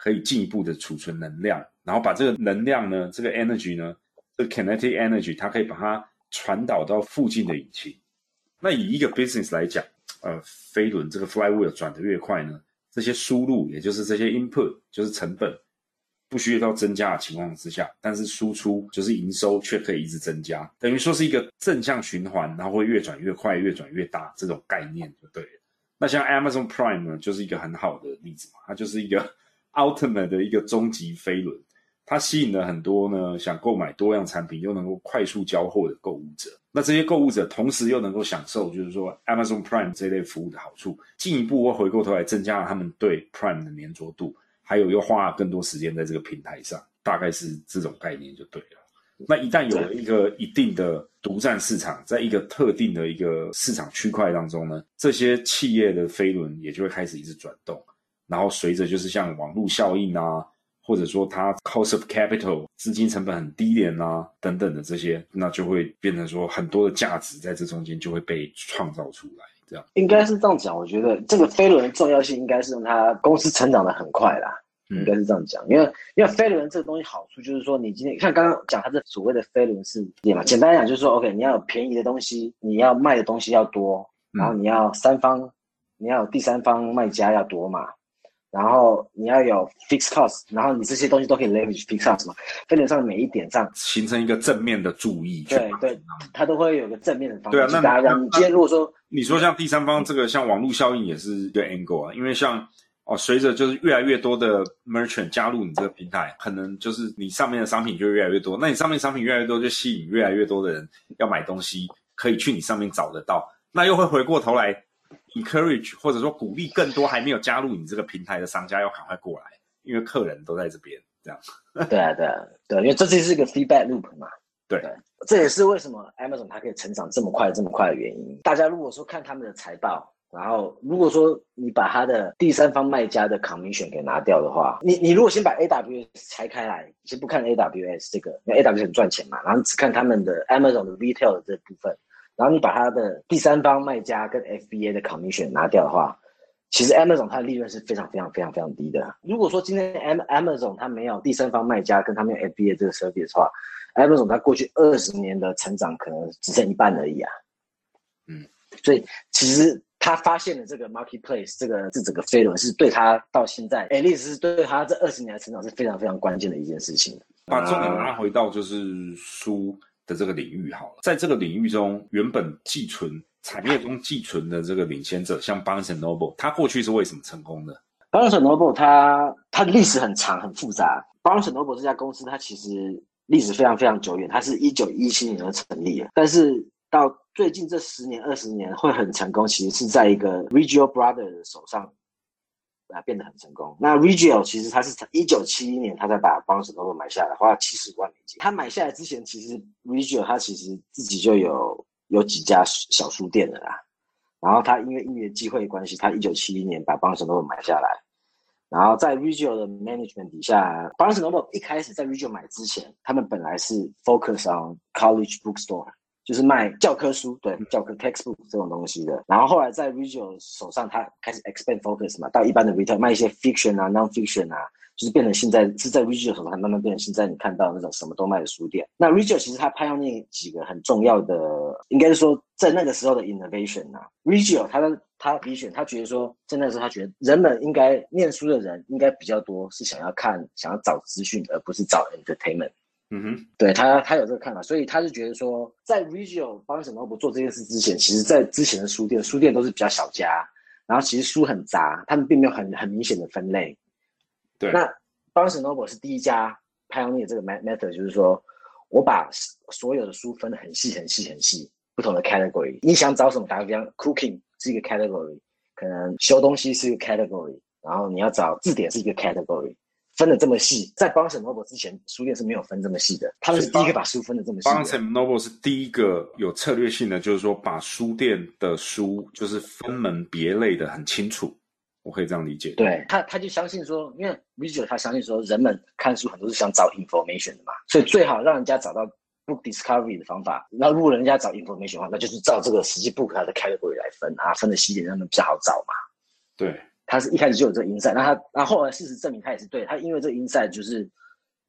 S1: 可以进一步的储存能量，然后把这个能量呢，这个 energy 呢，这个 kinetic energy，它可以把它传导到附近的引擎。那以一个 business 来讲，呃，飞轮这个 flywheel 转得越快呢，这些输入，也就是这些 input，就是成本，不需要增加的情况之下，但是输出就是营收却可以一直增加，等于说是一个正向循环，然后会越转越快，越转越大这种概念就对了。那像 Amazon Prime 呢，就是一个很好的例子嘛，它就是一个。Ultimate 的一个终极飞轮，它吸引了很多呢想购买多样产品又能够快速交货的购物者。那这些购物者同时又能够享受，就是说 Amazon Prime 这类服务的好处，进一步会回过头来增加了他们对 Prime 的粘着度，还有又花了更多时间在这个平台上，大概是这种概念就对了。那一旦有了一个一定的独占市场，在一个特定的一个市场区块当中呢，这些企业的飞轮也就会开始一直转动。然后随着就是像网络效应啊，或者说它 cost of capital 资金成本很低廉啊等等的这些，那就会变成说很多的价值在这中间就会被创造出来。这样
S2: 应该是这样讲，我觉得这个飞轮的重要性应该是让它公司成长的很快啦，
S1: 嗯
S2: 应该是这样讲。因为因为飞轮这个东西好处就是说，你今天像刚刚讲它这所谓的飞轮事业嘛，简单来讲就是说，OK，你要有便宜的东西，你要卖的东西要多，然后你要三方，你要有第三方卖家要多嘛。然后你要有 fixed cost，然后你这些东西都可以 leverage fixed cost 嘛，飞轮上每一点上，
S1: 形成一个正面的注意。
S2: 对对，它都会有个正面的方
S1: 对啊那
S2: 式。大家
S1: 那
S2: 你今天如果说
S1: 你说像第三方这个像网络效应也是一个 angle 啊，因为像哦，随着就是越来越多的 merchant 加入你这个平台，可能就是你上面的商品就越来越多，那你上面商品越来越多，就吸引越来越多的人要买东西，可以去你上面找得到，那又会回过头来 encourage 或者说鼓励更多还没有加入你这个平台的商家要赶快过来，因为客人都在这边，这样。
S2: 对啊，对啊，对，因为这就是一个 feedback loop 嘛。
S1: 对
S2: 这也是为什么 Amazon 它可以成长这么快、这么快的原因。大家如果说看他们的财报，然后如果说你把它的第三方卖家的 commission 给拿掉的话，你你如果先把 AWS 拆开来，先不看 AWS 这个，因为 AWS 很赚钱嘛，然后你只看他们的 Amazon 的 retail 的这部分，然后你把它的第三方卖家跟 FBA 的 commission 拿掉的话，其实 Amazon 它的利润是非常非常非常非常低的。如果说今天 Am Amazon 它没有第三方卖家跟它没有 FBA 这个 service 的话，Amazon 它过去二十年的成长可能只剩一半而已啊。
S1: 嗯，
S2: 所以其实他发现了这个 marketplace 这个这整个飞轮是对他到现在 at least 是对他这二十年的成长是非常非常关键的一件事情。
S1: 把重点拉回到就是书的这个领域好了，在这个领域中，原本寄存产业中寄存的这个领先者，像 Barnes Noble，它过去是为什么成功的
S2: ？Barnes Noble 它它的历史很长很复杂。Barnes Noble 这家公司它其实历史非常非常久远，它是一九一七年而成立的，但是到最近这十年二十年会很成功，其实是在一个 Regal Brother 的手上啊变得很成功。那 Regal 其实他是一九七一年他才把 Barnes Noble 买下来，花了七十万美金。他买下来之前，其实 Regal 他其实自己就有有几家小书店的啦。然后他因为因为机会关系，他一九七一年把 Barnes Noble 买下来。然后在 Reggio 的 management 底下，Barnes Noble 一开始在 Reggio 买之前，他们本来是 focus on college bookstore，就是卖教科书，对教科 textbook 这种东西的。然后后来在 Reggio 手上，他开始 expand focus 嘛，到一般的 retail 卖一些 fiction 啊、non-fiction 啊，就是变成现在是在 Reggio 手上慢慢变成现在你看到那种什么都卖的书店。那 Reggio 其实它 pioneer 几个很重要的，应该是说在那个时候的 innovation 啊，Reggio 它的他 vision，他觉得说，在那个时候他觉得人们应该念书的人应该比较多，是想要看、想要找资讯，而不是找 entertainment。
S1: 嗯哼，
S2: 对他，他有这个看法，所以他是觉得说，在 Reggio 帮什么不做这件事之前，其实在之前的书店，书店都是比较小家，然后其实书很杂，他们并没有很很明显的分类。
S1: 对，
S2: 那 Barnes Noble 是第一家 pioneer 这个 method，就是说我把所有的书分得很细、很细、很细，不同的 category。你想找什么？打个比方，cooking 是一个 category，可能修东西是一个 category，然后你要找字典是一个 category，分的这么细。在 Barnes Noble 之前，书店是没有分这么细的，他们是第一个把书分的这么细的。
S1: Barnes Noble 是第一个有策略性的，就是说把书店的书就是分门别类的很清楚，我可以这样理解。
S2: 对他，他就相信说，因为 Reggio 他相信说，人们看书很多是想找 information 的嘛，所以最好让人家找到 book discovery 的方法。那如果人家找 information 的话，那就是照这个实际 book 它的 category 来分啊，分的细一点，让他们比较好找嘛。
S1: 对，
S2: 他是一开始就有这个 insight，那他，那后来事实证明他也是对，他因为这个 insight 就是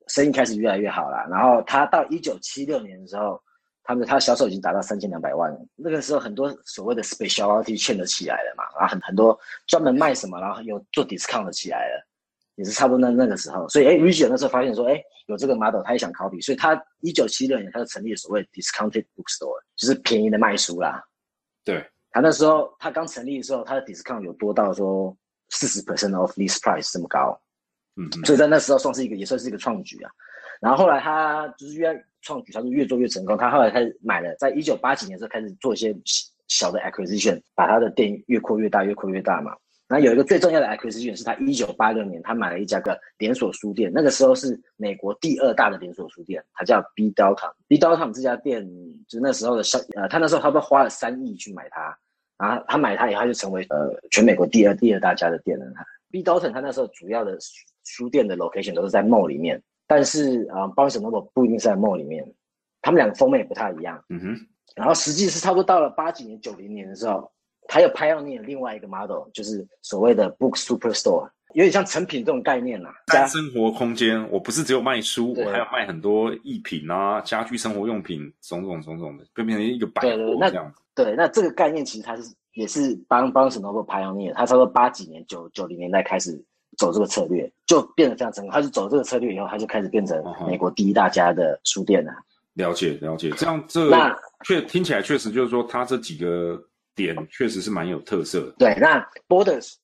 S2: 生意开始越来越好了。然后他到一九七六年的时候，他们他销售已经达到三千两百万了。那个时候很多所谓的 specialty 圈的起来了嘛，然后很很多专门卖什么，然后有做 discount 的起来了，也是差不多那那个时候。所以哎 r i g i 那时候发现说，哎，有这个 model，他也想 copy，所以他一九七六年他就成立了所谓 discounted bookstore，就是便宜的卖书啦。
S1: 对，
S2: 他那时候他刚成立的时候，他的 discount 有多到说四十 percent of list price 这么高，
S1: 嗯嗯，
S2: 所以在那时候算是一个也算是一个创举啊。然后后来他就是越创举，他就越做越成功。他后来开始买了，在一九八几年的时候开始做一些小的 acquisition，把他的店越扩越大，越扩越大嘛。然后有一个最重要的 acquisition 是他一九八六年他买了一家个连锁书店，那个时候是美国第二大的连锁书店，它叫 B Downtown。B Downtown 这家店就是那时候的销呃，他那时候差不多花了三亿去买它，然后他买它以后，他就成为呃全美国第二第二大家的店了。B Downtown 他那时候主要的书店的 location 都是在 mall 里面，但是啊 Barnes Noble 不一定是在 mall 里面，他们两个封面也不太一样。
S1: 嗯哼，
S2: 然后实际是差不多到了八几年、九零年的时候，他又拍到另另外一个 model，就是所谓的 Book Superstore，有点像成品这种概念啦。
S1: 单生活空间，我不是只有卖书，我还要卖很多艺品啊、家居生活用品，种种种种的，就变成一个百货这样子。
S2: 对，那这个概念其实它是也是帮帮 o 的，他差不多八几年、九九零年代开始走这个策略，就变得非常成功。他是走这个策略以后，他就开始变成美国第一大家的书店了。
S1: 了解了解，这样这
S2: 那
S1: 确听起来确实就是说，它这几个点确实是蛮有特色的。
S2: 对，那 Borders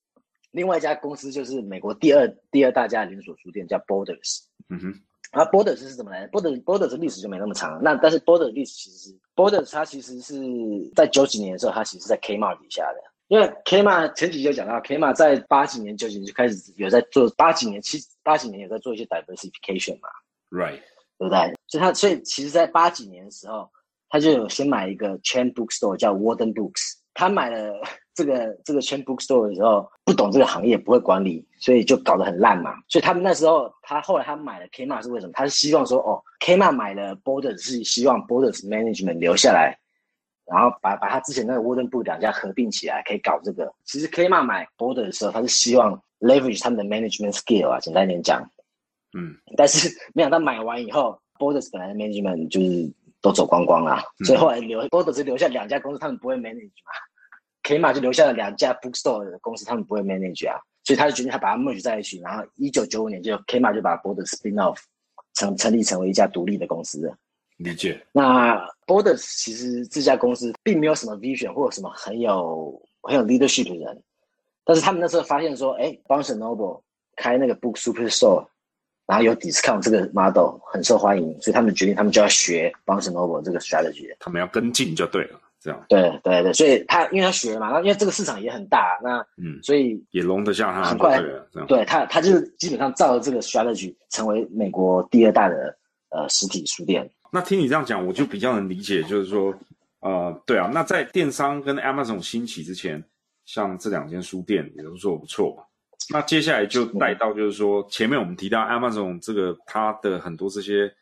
S2: 另外一家公司就是美国第二第二大家的连锁书店，叫 Borders。
S1: 嗯哼，
S2: 然后 Borders 是怎么来的？Borders Borders 的历史就没那么长，那但是 Borders 的历史其实是 Borders 它其实是在九几年的时候，它其实是在 Kmart 底下的。因为 Kmart 前几集就讲到，Kmart 在八几年、九几年就开始有在做，八几年、七八几年有在做一些 diversification 嘛
S1: ，，right，
S2: 对不对？所以他所以其实，在八几年的时候，他就有先买一个 chain bookstore 叫 Warden Books。他买了这个这个 chain bookstore 的时候，不懂这个行业，不会管理，所以就搞得很烂嘛。所以他们那时候，他后来他买了 Kmart 是为什么？他是希望说，哦，Kmart 买了 Borders 是希望 Borders management 留下来，然后把把他之前那个 Warden Book 两家合并起来，可以搞这个。其实 Kmart 买 Borders 的时候，他是希望 leverage 他们的 management skill 啊，简单一点讲。
S1: 嗯，
S2: 但是没想到买完以后，Borders 本来的 management 就是都走光光了，
S1: 嗯
S2: 所以后来留 Borders 留下两家公司，他们不会 manage 嘛，Kmart 就留下了两家 bookstore 的公司，他们不会 manage 啊，所以他就决定他把它 merge 在一起，然后一九九五年就 Kmart 就把 Borders spin off 成成立成为一家独立的公司了。
S1: 理解。
S2: 那 Borders 其实这家公司并没有什么 vision 或者什么很有很有 leadership 的人，但是他们那时候发现说，哎，Barnes Noble 开那个 Book Superstore，然后有 discount 这个 model 很受欢迎，所以他们决定他们就要学 Barnes Noble 这个 strategy。
S1: 他们要跟进就对了，这样，
S2: 对对对，所以他因为他学嘛，那因为这个市场也很大，那
S1: 嗯，
S2: 所以
S1: 也容得下他
S2: 很快
S1: 这样。
S2: 对他他就是基本上照着这个 strategy 成为美国第二大的呃实体书店。
S1: 那听你这样讲，我就比较能理解，就是说，呃，对啊，那在电商跟 Amazon 兴起之前，像这两间书店也都做得不错嘛。那接下来就带到就是说，前面我们提到 Amazon 这个它的很多这些呃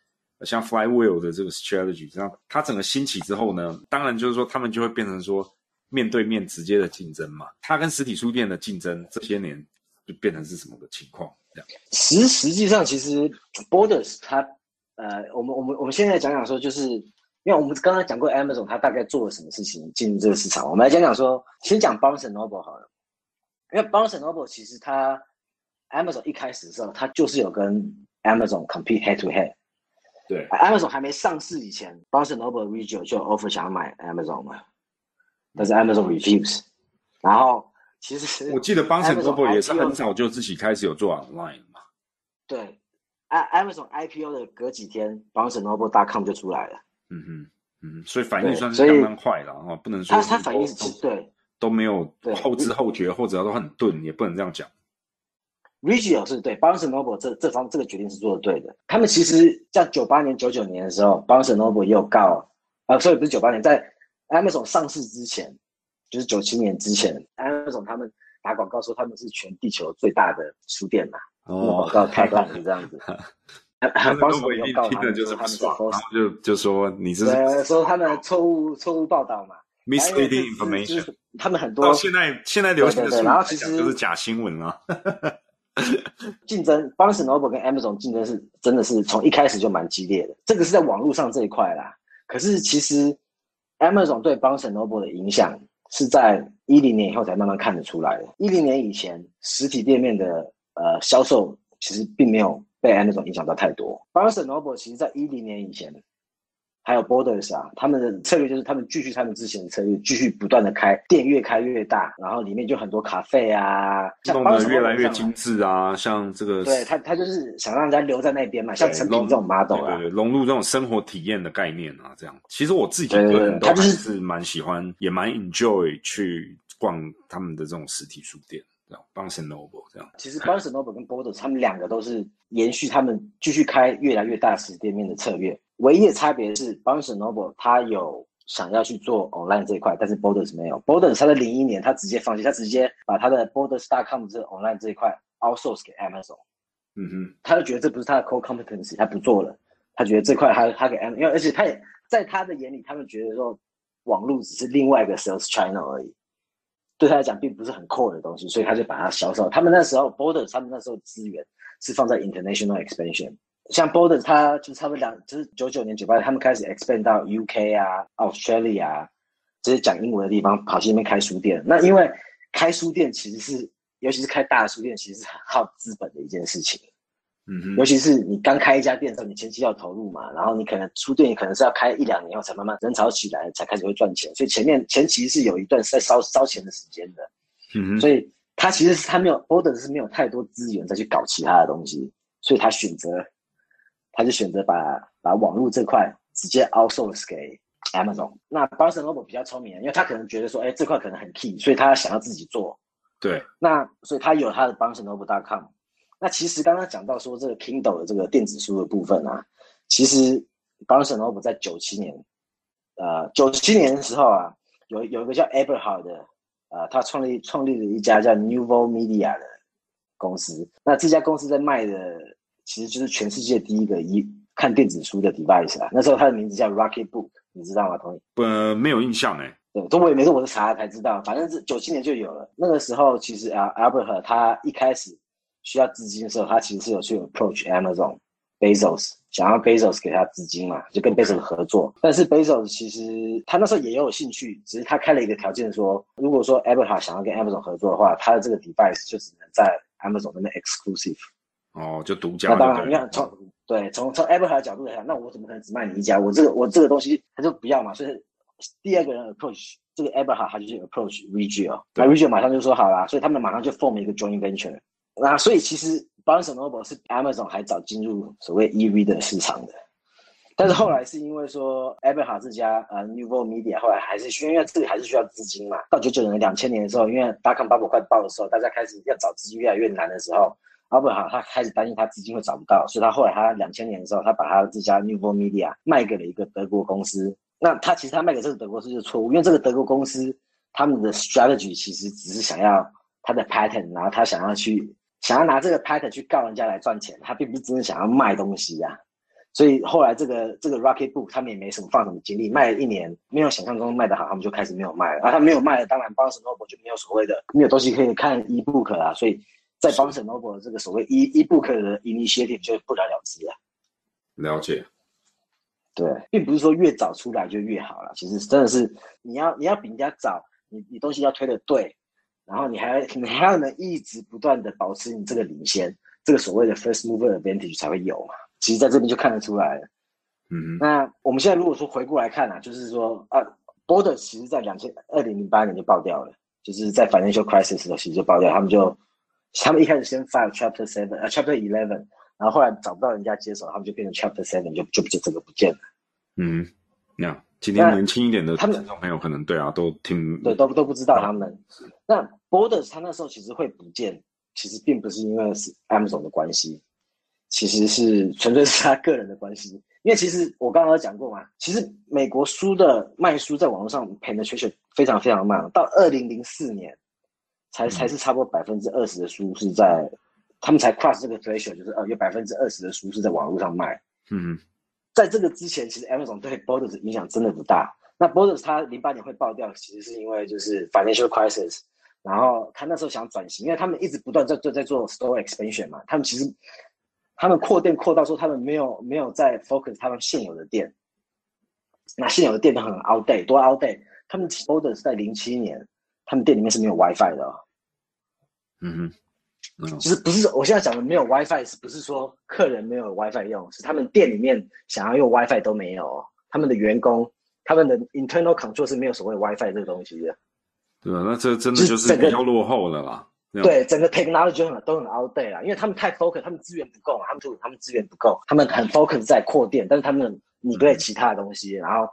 S1: 像 Flywheel 的这个 strategy，这样它整个兴起之后呢，当然就是说他们就会变成说面对面直接的竞争嘛。它跟实体书店的竞争这些年就变成是什么个情况？这样
S2: 实实际上，其实 Borders 它呃，我们我们我们现在讲讲说，就是因为我们刚刚讲过 Amazon 它大概做了什么事情进入这个市场，我们来讲讲说，先讲 Barnes and Noble 好了，因为 Barnes and Noble 其实它 Amazon 一开始的时候，它就是有跟 Amazon compete head to head。
S1: 对
S2: Amazon 还没上市以前，Barnes and Noble Region 就 offer 想要买 Amazon 嘛，但是 Amazon refuse。然后其实
S1: 我记得 Barnes
S2: Amazon
S1: Noble 也是很早就自己开始有做 online 嘛。
S2: 对 Amazon IPO 的隔几天，Barnes and Noble.com 就出来了。
S1: 嗯哼，嗯，所以反应算是相当快了啊，不能说
S2: 它它反应是
S1: 都
S2: 对
S1: 都没有
S2: 对
S1: 后知后觉，或者都很钝，也不能这样讲。
S2: Regio 是对 Barnes and Noble 这这方这个决定是做的对的。他们其实在九八年、九九年的时候，Barnes and Noble 也有告，呃，所以不是九八年，在 Amazon 上市之前，就是九七年之前，Amazon 他们打广告说他们是全地球最大的书店嘛，哦广告太烂是这样子。
S1: 但是
S2: Barnes and
S1: 如果
S2: Noble
S1: 一
S2: 有告
S1: 听的就是
S2: 他们是
S1: 就就说你这是
S2: 对，说他们错误错误报道嘛。
S1: misleading information。
S2: 他们很多
S1: 到现在现在流行的
S2: 然后其实
S1: 讲就是假新闻啊。
S2: 竞争，Barnes and Noble 跟 Amazon 竞争是真的是从一开始就蛮激烈的。这个是在网络上这一块啦。可是其实 Amazon 对 Barnes and Noble 的影响是在一零年以后才慢慢看得出来的。一零年以前，实体店面的呃销售其实并没有被 Amazon 影响到太多。Barnes and Noble 其实在一零年以前，还有 Borders 啊，他们的策略就是他们继续他们之前的策略，继续不断的开店，越开越大，然后里面就很多咖啡啊，像
S1: 弄得越来越精致啊，像这个
S2: 对他，他就是想让人家留在那边嘛，像成品这种 model 啊
S1: 对融入这种生活体验的概念啊，这样。其实我自己个人都还
S2: 是
S1: 是蛮喜欢，也蛮 enjoy 去逛他们的这种实体书店，Barnes and Noble 这样。
S2: 其实 Barnes and Noble 跟 Borders 他们两个都是延续他们继续开越来越大实体店面的策略，唯一的差别是 Barnes and Noble 它有想要去做 online 这一块，但是 Borders 没有。Borders 它在零一年它直接放弃，它直接把它的 Borders.com 这 online 这一块 outsource 给 Amazon，
S1: 嗯哼，
S2: 他就觉得这不是他的 core competency，他不做了，他觉得这块他他给 Amazon，因为而且他也在他的眼里，他们觉得说网络只是另外一个 sales channel 而已。对他来讲并不是很 core 的东西，所以他就把它销售。他们那时候 Borders 他们那时候资源是放在 international expansion，像 Borders 他就差不多两就是九九年九八年他们开始 expand 到 UK 啊、Australia 啊这些讲英文的地方，跑去那边开书店。那因为开书店其实是，尤其是开大的书店，其实是很耗资本的一件事情。
S1: 嗯，
S2: 尤其是你刚开一家店的时候，你前期要投入嘛，然后你可能出店你可能是要开一两年后才慢慢人潮起来，才开始会赚钱，所以前面前期是有一段是在烧烧钱的时间的，
S1: 嗯哼，
S2: 所以他其实是他没有 Border 是没有太多资源再去搞其他的东西，所以他选择他就选择把把网络这块直接 outsource 给 Amazon。那 Barnes and Noble 比较聪明，因为他可能觉得说，哎，这块可能很 key，所以他想要自己做，
S1: 对，
S2: 那所以他有他的 Barnes and Noble.com。那其实刚刚讲到说这个 Kindle 的这个电子书的部分啊，其实 Barnes Noble 在九七年，呃，九七年的时候啊，有有一个叫 Eberhard 的，呃，他创立创立了一家叫 Nouveau Media 的公司。那这家公司在卖的其实就是全世界第一个一看电子书的 device 啊。那时候它的名字叫 Rocket Book，你知道吗，Tony？
S1: 呃，没有印象哎，
S2: 对，这我也没是我是查了才知道，反正是九七年就有了。那个时候其实啊，Albert 他一开始需要资金的时候，他其实是有去 approach Amazon Bezos，想要 Bezos 给他资金嘛，就跟 Bezos 合作。但是 Bezos 其实他那时候也有兴趣，只是他开了一个条件说，如果说 Albert 想要跟 Amazon 合作的话，他的这个 device 就只能在 Amazon 那边 exclusive。
S1: 哦，就独家
S2: 那当然，你看从对从从 Apple 的角度来讲，那我怎么可能只卖你一家？我这个我这个东西他就不要嘛，所以第二个人 approach 这个 Apple 他就去 approach Regio，那 Regio 马上就说好啦，所以他们马上就 form 一个 joint venture。那所以其实 Barnes Noble 是 Amazon 还早进入所谓 EV 的市场的。但是后来是因为说 Apple 这家呃 Nouveau Media 后来还是需要，因为这个还是需要资金嘛。到九九年、两千年的时候，因为大康 bubble 快爆的时候，大家开始要找资金越来越难的时候，阿布哈他开始担心他资金会找不到，所以他后来他两千年的时候，他把他这家 Nouveau Media 卖给了一个德国公司那他其实他卖给这个德国公司是错误，因为这个德国公司他们的 strategy 其实只是想要他的 patent，然后他想要去想要拿这个 patent 去告人家来赚钱，他并不是真的想要卖东西呀、所以后来这个这个 Rocket Book 他们也没什么放什么精力，卖了一年没有想象中卖得好，他们就开始没有卖了。啊，他没有卖了，当然 Barnes Noble 就没有所谓的没有东西可以看 ebook 啦，所以在 Barnes Noble 这个所谓 e ebook 的 initiative 就不了了之了。
S1: 了解，
S2: 对，并不是说越早出来就越好了，其实真的是你要你要比人家早，你你东西要推的对，然后你还要 你还要能一直不断的保持你这个领先，这个所谓的 first mover advantage 才会有嘛。其实在这边就看得出来了。
S1: 嗯，
S2: 那我们现在如果说回过来看啊，就是说啊，Border 其实在两千二零零八年就爆掉了，就是在 financial crisis 的时候其实就爆掉，他们就他们一开始先 file Chapter Seven 呃 Chapter Eleven，然后后来找不到人家接手，他们就变成 Chapter Seven 就就就这个不见了。
S1: 嗯哼，那样今天年轻一点的
S2: 他们
S1: 听众朋友可能对啊，都听
S2: 对，都都不知道他们。那 Borders 他那时候其实会不见，其实并不是因为是 Amazon 的关系，其实是纯粹是他个人的关系。因为其实我刚刚有讲过嘛，其实美国书的卖书在网络上 penetration 非常非常慢，到二零零四年才才是差不多百分之二十的书是在他们才 cross 这个 threshold，就是呃有百分之二十的书是在网络上卖。
S1: 嗯哼，
S2: 在这个之前，其实 Amazon 对 Borders 影响真的不大。那 Borders 它零八年会爆掉，其实是因为就是 financial crisis，然后他那时候想转型，因为他们一直不断在在在做 store expansion 嘛，他们其实他们扩店扩到说他们没有没有在 focus 他们现有的店，那现有的店都很 outdate，多 outdate。他们 Borders 在零七年，他们店里面是没有 WiFi 的、
S1: 嗯哼，嗯
S2: 就是不是我现在讲的没有 WiFi，是不是说客人没有 WiFi 用？是他们店里面想要用 WiFi 都没有哦，他们的员工他们的 internal control 是没有所谓 WiFi 这个东西的。
S1: 对啊，那这真的
S2: 就是
S1: 比较落后了啦。
S2: 对，整个 technology 很都很 outdate 啦，因为他们太 focus，他们资源不够嘛，他们就他们资源不够，他们很 focus 在扩店，但是他们你对其他的东西，然后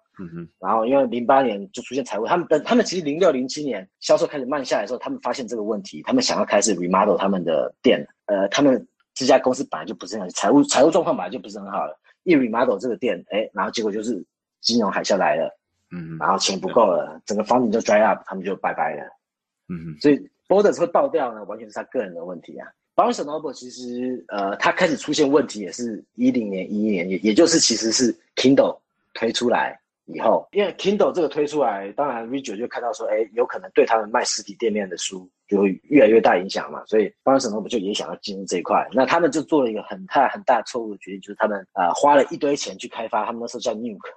S2: 然后因为零八年就出现财务，他们等他们其实零六零七年销售开始慢下来的时候，他们发现这个问题，他们想要开始 remodel 他们的店，呃，他们这家公司本来就不是很财务财务状况本来就不是很好了，一 remodel 这个店，哎，然后结果就是金融海啸来了，
S1: 嗯，
S2: 然后钱不够了，整个 funding 就 dry up，他们就拜拜了。
S1: 嗯哼，
S2: 所以 Borders 会爆掉呢，完全是他个人的问题啊。Barnes Noble 其实呃，它开始出现问题也是一零年、一一年，也也就是其实是 Kindle 推出来以后，因为 Kindle 这个推出来，当然 Reader 就看到说，哎，有可能对他们卖实体店面的书就会越来越大影响嘛，所以 Barnes Noble 就也想要进入这一块，那他们就做了一个很大很大错误的决定，就是他们呃花了一堆钱去开发，他们那时候叫 Nuke，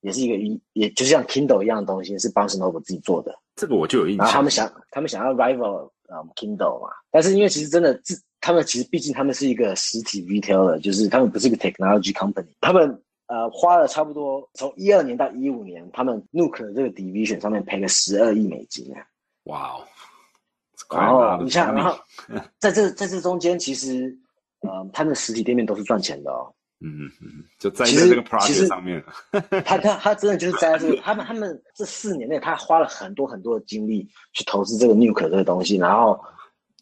S2: 也是一个一，也就是像 Kindle 一样的东西，是 Barnes Noble 自己做的。
S1: 这个我就有印象。
S2: 然后他们想，他们想要 rival 呃 Kindle 嘛，但是因为其实真的自他们其实毕竟他们是一个实体 retailer，就是他们不是一个 technology company，他们呃花了差不多从一二年到一五年，他们 Nuke 的这个 division 上面赔了十二亿美金啊。
S1: 哇哦，
S2: 然后你像，然后在这在这中间，其实呃他们的实体店面都是赚钱的哦。
S1: 嗯嗯嗯，就在这个 project 上面，
S2: 他他他真的就是在这个，他们他们这四年内，他花了很多很多的精力去投资这个 Nuke 这个东西，然后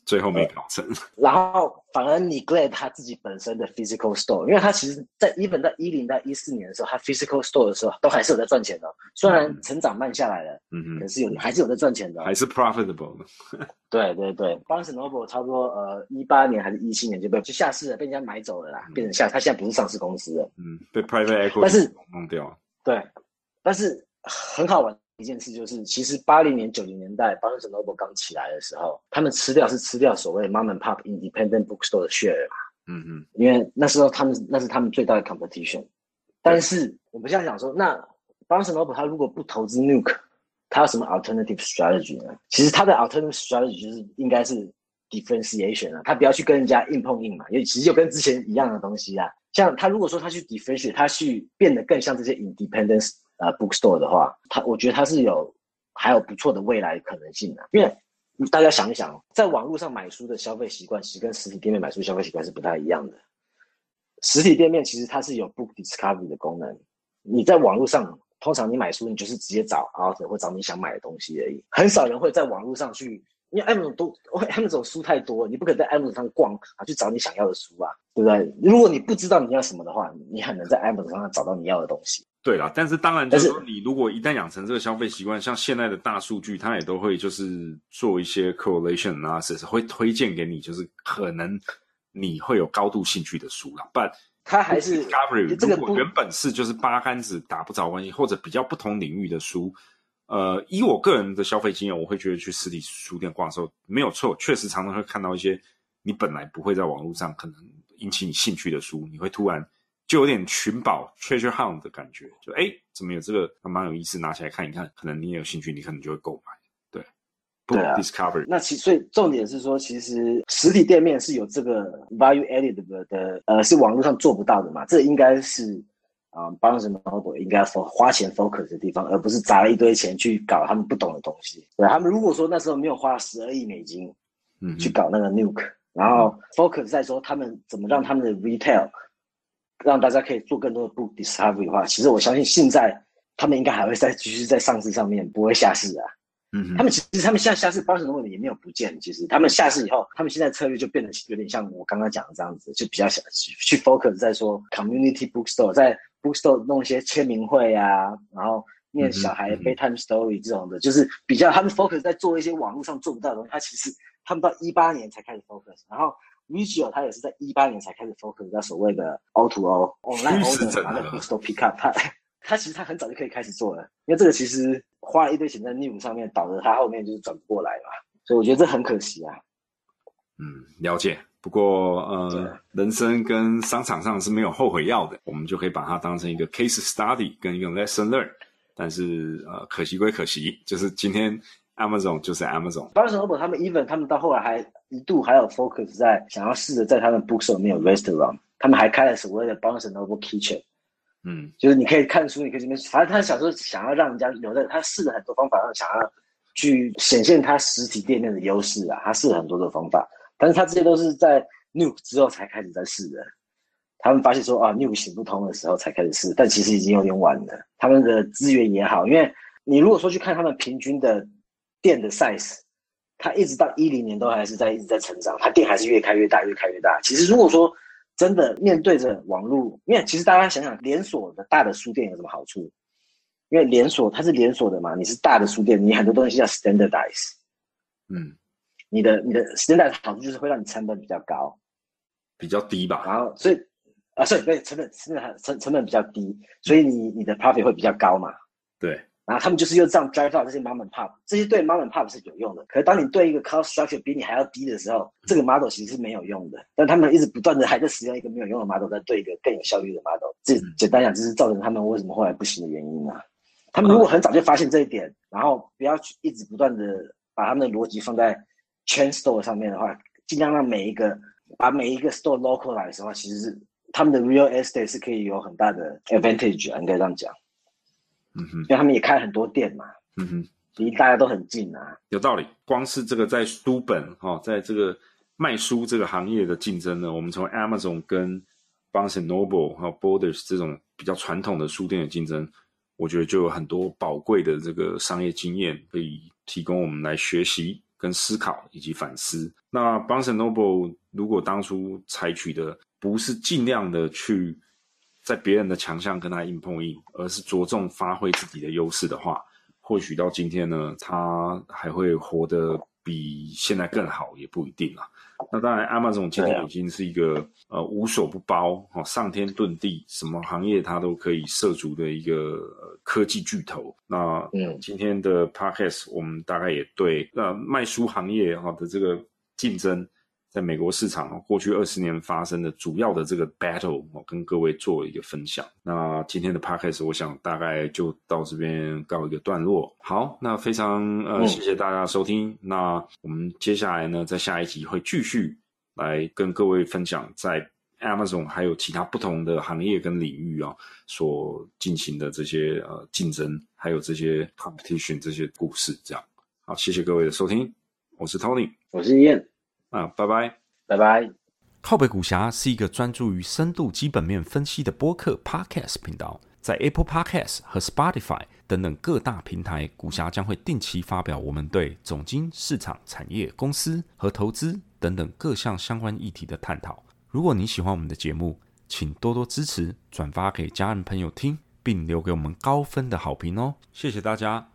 S1: 最后没搞成。
S2: 然后反而 neglect 他自己本身的 physical store，因为他其实在 even 在一零到一四年的时候，他 physical store 的时候都还是有在赚钱的，虽然成长慢下来了，
S1: 嗯哼，
S2: 可是有还是有在赚钱的。
S1: 还是 profitable 的。
S2: 对对对，Barnes Noble 差不多呃一八年还是一七年就被就下市了，被人家买走了啦，变成下，他现在不是上市公司了。
S1: 嗯，被 private equity
S2: 但是
S1: 弄掉。
S2: 对，但是很好玩的一件事就是，其实八零年九零年代 Barnes Noble 刚起来的时候，他们吃掉是吃掉所谓 mom and pop independent bookstore 的 share 嘛。
S1: 嗯嗯，
S2: 因为那时候他们那是他们最大的 competition。但是我们现在想说，那 Barnes Noble 他如果不投资 Nuke，他有什么 alternative strategy 呢？其实他的 alternative strategy 就是应该是 differentiation 啊，他不要去跟人家硬碰硬嘛，因为其实就跟之前一样的东西啊。像他如果说他去 differentiate，他去变得更像这些 independent 呃 bookstore 的话，它我觉得它是有还有不错的未来可能性的、因为大家想一想，在网络上买书的消费习惯，其实跟实体店面买书消费习惯是不太一样的。实体店面其实它是有 book discovery 的功能，你在网络上，通常你买书，你就是直接找 author 或找你想买的东西而已，很少人会在网络上去，因为 Amazon 都 Amazon 书太多，你不可能在 Amazon 上逛啊去找你想要的书啊，对不对？如果你不知道你要什么的话，你很难在 Amazon 上找到你要的东西。
S1: 对啦，但是当然就是说，你如果一旦养成这个消费习惯，像现在的大数据，它也都会就是做一些 correlation analysis，会推荐给你，就是可能你会有高度兴趣的书啦。But
S2: 它还是
S1: 如果原本是就是八竿子打不着关系，或者比较不同领域的书，呃，以我个人的消费经验，我会觉得去实体书店逛的时候没有错，确实常常会看到一些你本来不会在网络上可能引起你兴趣的书，你会突然就有点寻宝 treasure hunt 的感觉，就哎，怎么有这个还蛮有意思，拿起来看一看，可能你也有兴趣，你可能就会购买。对
S2: 对啊
S1: discovery，
S2: 那其所以重点是说，其实实体店面是有这个 value added 的的，呃，是网络上做不到的嘛。这应该是啊、呃、Barnes and Noble 应该 fo 花钱 focus 的地方，而不是砸了一堆钱去搞他们不懂的东西。对，他们如果说那时候没有花十二亿美金
S1: 嗯，
S2: 去搞那个 Nuke，然后 focus 在说他们怎么让他们的 retail 让大家可以做更多的 book discovery 的话，其实我相信现在他们应该还会再继续在上市上面，不会下市啊。
S1: 嗯，
S2: 他们其实他们现在下市包什么也没有不见，其实他们下市以后，他们现在策略就变得有点像我刚刚讲的这样子，就比较想去去 focus 在说 community bookstore，在 bookstore 弄一些签名会啊，然后念小孩
S1: 嗯哼
S2: bedtime story 这种的，就是比较他们 focus 在做一些网络上做不到的东西。他其实他们到一八年才开始 focus，然后 Vigio 他也是在一八年才开始 focus 在所谓的 O to O online order，
S1: 整
S2: 然后 bookstore pick up，他他其实他很早就可以开始做了，因为这个其实花了一堆钱在 New 上面，导致他后面就是转不过来嘛，所以我觉得这很可惜啊。
S1: 嗯，了解。不过呃，人生跟商场上是没有后悔药的，我们就可以把它当成一个 case study 跟一个 lesson learn。但是呃，可惜归可惜，就是今天 Amazon 就是
S2: Amazon，Barnes Noble 他们 even 他们到后来还一度还有 focus 在想要试着在他们 bookstore 里面有 restaurant，他们还开了所谓的 Barnes Noble Kitchen，
S1: 嗯。
S2: 就是你可以看书，你可以这边，反正他小时候想要让人家留在，他试了很多方法，让想要去显现他实体店面的优势啊，他试了很多的方法，但是他这些都是在 Nuke 之后才开始在试的。他们发现说啊，Nuke 行不通的时候才开始试，但其实已经有点晚了。他们的资源也好，因为你如果说去看他们平均的店的 size，它一直到一零年都还是在一直在成长，它店还是越开越大，越开越大。其实如果说真的面对着网络，因为其实大家想想，连锁的大的书店有什么好处？因为连锁它是连锁的嘛，你是大的书店，你很多东西要 standardize，
S1: 嗯，
S2: 你的你的 standardize 好处就是会让你成本比较高，
S1: 比较低吧。
S2: 然后所以啊，所以对成本成本成成本比较低，所以你你的 profit 会比较高嘛。
S1: 对，
S2: 然后他们就是又这样 drive 到这些 mom and pop，这些对 mom and pop 是有用的。可是当你对一个 cost structure 比你还要低的时候，这个 model 其实是没有用的。但他们一直不断的还在使用一个没有用的 model，在对一个更有效率的 model。这简单讲，这是造成他们为什么后来不行的原因啊。他们如果很早就发现这一点，然后不要去一直不断的把他们的逻辑放在 chain store 上面的话，尽量让每一个把每一个 store localize 的话，其实是他们的 real estate 是可以有很大的 advantage 啊，应该这样讲，
S1: 嗯哼，
S2: 因为他们也开很多店嘛。
S1: 嗯哼，
S2: 离大家都很近啊。
S1: 有道理。光是这个在书本哈、哦，在这个卖书这个行业的竞争呢，我们从 Amazon 跟 Barnes and Noble 还有 Borders 这种比较传统的书店的竞争，我觉得就有很多宝贵的这个商业经验可以提供我们来学习、跟思考以及反思。那 Barnes and Noble 如果当初采取的不是尽量的去在别人的强项跟他硬碰硬，而是着重发挥自己的优势的话，或许到今天呢，他还会活得比现在更好，也不一定啊。那当然，Amazon 今
S2: 对啊
S1: 天已经是一个、呃无所不包哦，上天遁地，什么行业它都可以涉足的一个、呃科技巨头。那
S2: 嗯
S1: 今天的 Podcast 我们大概也对那卖书行业哈、的这个竞争，在美国市场过去二十年发生的主要的这个 battle，我跟各位做一个分享。那今天的 podcast 我想大概就到这边告一个段落。好，那非常呃
S2: 嗯
S1: 谢谢大家收听。那我们接下来呢，在下一集会继续来跟各位分享在 Amazon 还有其他不同的行业跟领域啊所进行的这些呃竞争，还有这些 competition 这些故事。这样，好，谢谢各位的收听，我是 Tony
S2: 我是燕，
S1: 啊，拜拜。
S2: 拜拜。
S3: 靠北股侠是一个专注于深度基本面分析的播客 Podcast 频道，在 Apple Podcast 和 Spotify 等等各大平台，股侠将会定期发表我们对总经、市场、产业、公司和投资等等各项相关议题的探讨。如果你喜欢我们的节目，请多多支持，转发给家人朋友听，
S1: 并留给我们高分的好评哦。谢谢大家。